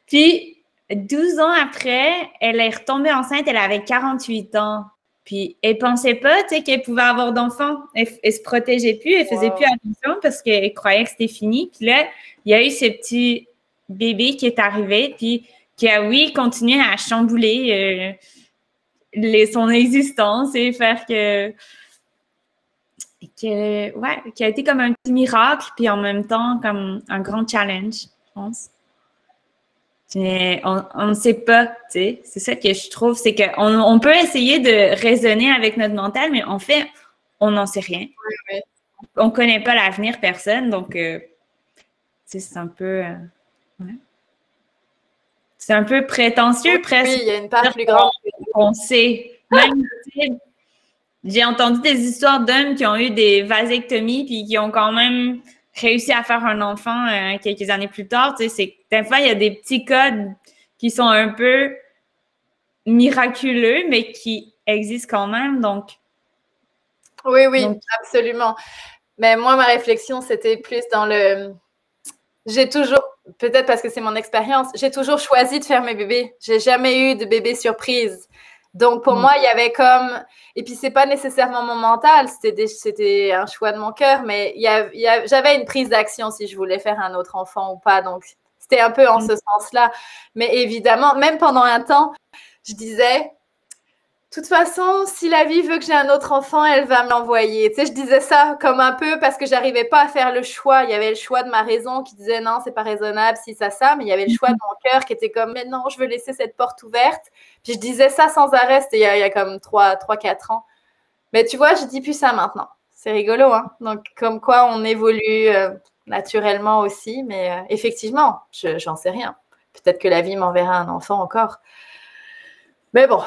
Puis, 12 ans après, elle est retombée enceinte. Elle avait 48 ans. Puis, elle pensait pas, qu'elle pouvait avoir d'enfants. Elle, elle, se protégeait plus. Elle faisait plus attention parce qu'elle croyait que c'était fini. Puis là, il y a eu ce petit bébé qui est arrivé. Puis, qui a, oui, continué à chambouler. Euh, son existence et faire que, que ouais, qui a été comme un petit miracle, puis en même temps comme un grand challenge, je pense. On ne sait pas, tu sais. C'est ça que je trouve, c'est qu'on on peut essayer de raisonner avec notre mental, mais en fait, on n'en sait rien. On ne connaît pas l'avenir, personne, donc euh, c'est un peu. Euh, c'est un peu prétentieux, presque. Oui, il y a une part plus grande. On sait. Même, j'ai entendu des histoires d'hommes qui ont eu des vasectomies puis qui ont quand même réussi à faire un enfant euh, quelques années plus tard. Tu sais, des fois, il y a des petits codes qui sont un peu miraculeux, mais qui existent quand même. Donc. Oui, oui, absolument. Mais moi, ma réflexion, c'était plus dans le. J'ai toujours peut-être parce que c'est mon expérience, j'ai toujours choisi de faire mes bébés. J'ai jamais eu de bébé surprise. Donc pour mm. moi, il y avait comme et puis c'est pas nécessairement mon mental, c'était c'était un choix de mon cœur, mais il y j'avais une prise d'action si je voulais faire un autre enfant ou pas. Donc c'était un peu en mm. ce sens-là. Mais évidemment, même pendant un temps, je disais toute façon, si la vie veut que j'ai un autre enfant, elle va me l'envoyer. Tu sais, je disais ça comme un peu parce que j'arrivais pas à faire le choix. Il y avait le choix de ma raison qui disait non, c'est pas raisonnable, si ça, ça. Mais il y avait le choix de mon cœur qui était comme mais non, je veux laisser cette porte ouverte. Puis je disais ça sans arrêt. Il, y a, comme 3, 3, 4 ans. Mais tu vois, je dis plus ça maintenant. C'est rigolo, hein Donc, comme quoi on évolue euh, naturellement aussi, mais euh, effectivement, je j'en sais rien. Peut-être que la vie m'enverra un enfant encore. Mais bon,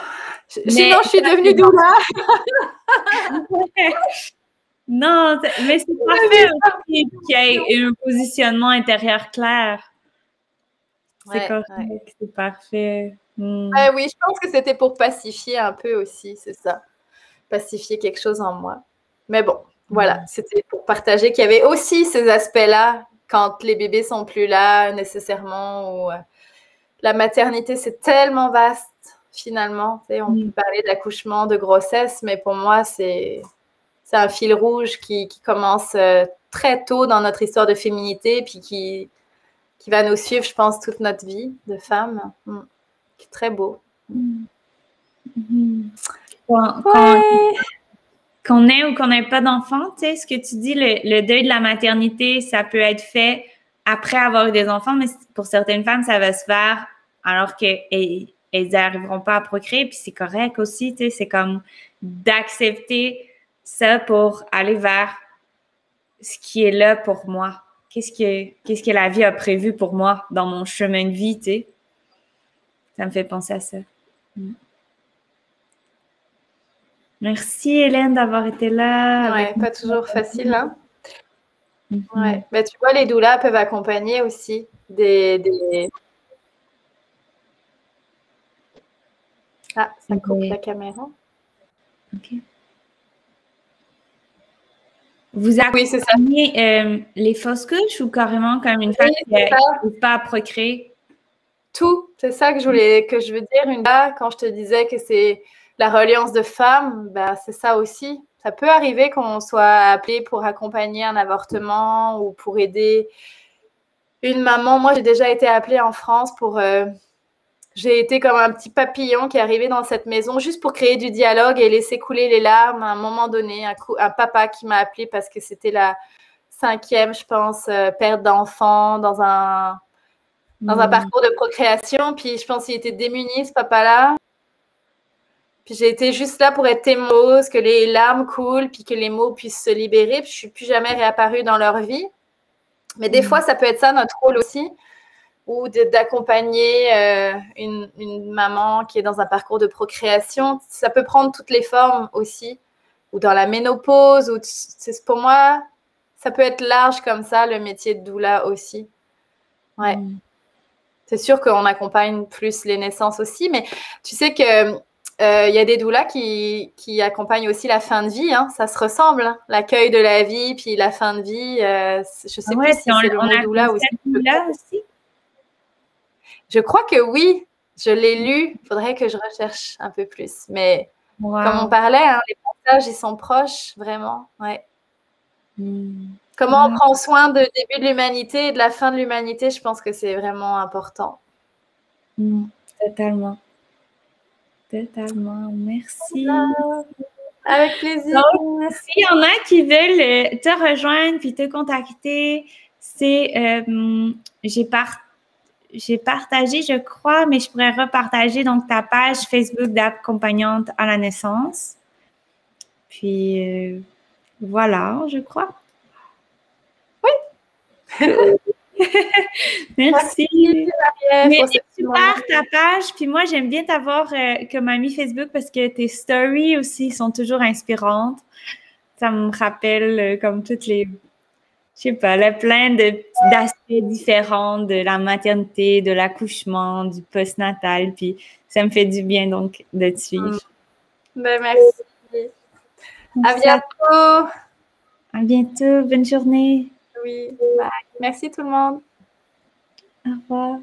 sinon je suis devenue doula. [LAUGHS] non, mais c'est parfait qu'il y ait un positionnement intérieur clair. C'est correct, c'est parfait. Hmm. oui, je pense que c'était pour pacifier un peu aussi, c'est ça. Pacifier quelque chose en moi. Mais bon, voilà, hmm. c'était pour partager qu'il y avait aussi ces aspects-là quand les bébés sont plus là nécessairement ou euh, la maternité, c'est tellement vaste finalement. on peut mm. parler d'accouchement, de grossesse, mais pour moi, c'est un fil rouge qui, commence euh, très tôt dans notre histoire de féminité, puis qui, qui va nous suivre, je pense, toute notre vie de femme. Mm. très beau. Mm. Qu'on ait ou qu'on n'ait pas tu sais, ce que tu dis, le, deuil de la maternité, ça peut être fait après avoir eu des enfants, mais pour certaines femmes, ça va se faire alors qu'elles n'arriveront pas à procréer, puis c'est correct aussi, tu sais, c'est comme d'accepter ça pour aller vers ce qui est là pour moi. Qu'est-ce que, qu'est-ce que la vie a prévu pour moi dans mon chemin de vie, tu sais? Ça me fait penser à ça. Mm. Merci Hélène d'avoir été là. Ouais, pas toujours facile, hein? Mm-hmm. Ouais. Bah, tu vois, les doulas peuvent accompagner aussi des, des... Ah, ça coupe la caméra. Ok. Vous accompagnez euh, les fausses couches ou carrément comme une femme qui n'arrive pas à procréer? Tout, c'est ça que je voulais que je veux dire. Une là, quand je te disais que c'est la reliance de femmes, bah, c'est ça aussi. Ça peut arriver qu'on soit appelé pour accompagner un avortement ou pour aider une maman. Moi, j'ai déjà été appelée en France pour euh, j'ai été comme un petit papillon qui est arrivé dans cette maison juste pour créer du dialogue et laisser couler les larmes à un moment donné. Un, papa qui m'a appelé parce que c'était la cinquième, je pense, euh, perte d'enfant dans un, dans un hmm. parcours de procréation. Puis je pense qu'il était démuni, ce papa-là. Puis j'ai été juste là pour être témoin, que les larmes coulent, puis que les mots puissent se libérer. Puis je suis plus jamais réapparue dans leur vie. Mais des hmm. fois, ça peut être ça notre rôle aussi ou d'accompagner euh, une, maman qui est dans un parcours de procréation. Ça peut prendre toutes les formes aussi, ou dans la ménopause. Ou pour moi, ça peut être large comme ça, le métier de doula aussi. Ouais. Mm. C'est sûr qu'on accompagne plus les naissances aussi, mais tu sais que euh, il y a des doulas qui, qui, accompagnent aussi la fin de vie. Hein. Ça se ressemble, hein. l'accueil de la vie, puis la fin de vie. Euh, je sais pas si c'est le mot doula aussi. aussi. Je crois que oui, je l'ai lu. Il faudrait que je recherche un peu plus. Mais comme on parlait, hein, les passages, ils sont proches, vraiment. Ouais. Hmm. Comment on prend soin du début de l'humanité et de la fin de l'humanité, je pense que c'est vraiment important. Hmm. Totalement. Totalement. Merci. Avec plaisir. S'il y en a qui veulent euh, te rejoindre puis te contacter, c'est euh, j'ai partagé j'ai partagé, je crois, mais je pourrais repartager donc ta page Facebook d'accompagnante à la naissance. Puis euh, voilà, je crois. Oui. [LAUGHS] Merci. Mais super ta page. Puis moi, j'aime bien t'avoir euh, comme ami Facebook parce que tes stories aussi sont toujours inspirantes. Ça me rappelle euh, comme toutes les je sais pas, a plein d'aspects différents de la maternité, de l'accouchement, du postnatal. Puis ça me fait du bien donc de te suivre. Mm. Ben, merci. À bientôt. À bientôt. Bonne journée. Oui. Bye. Merci tout le monde. Au revoir.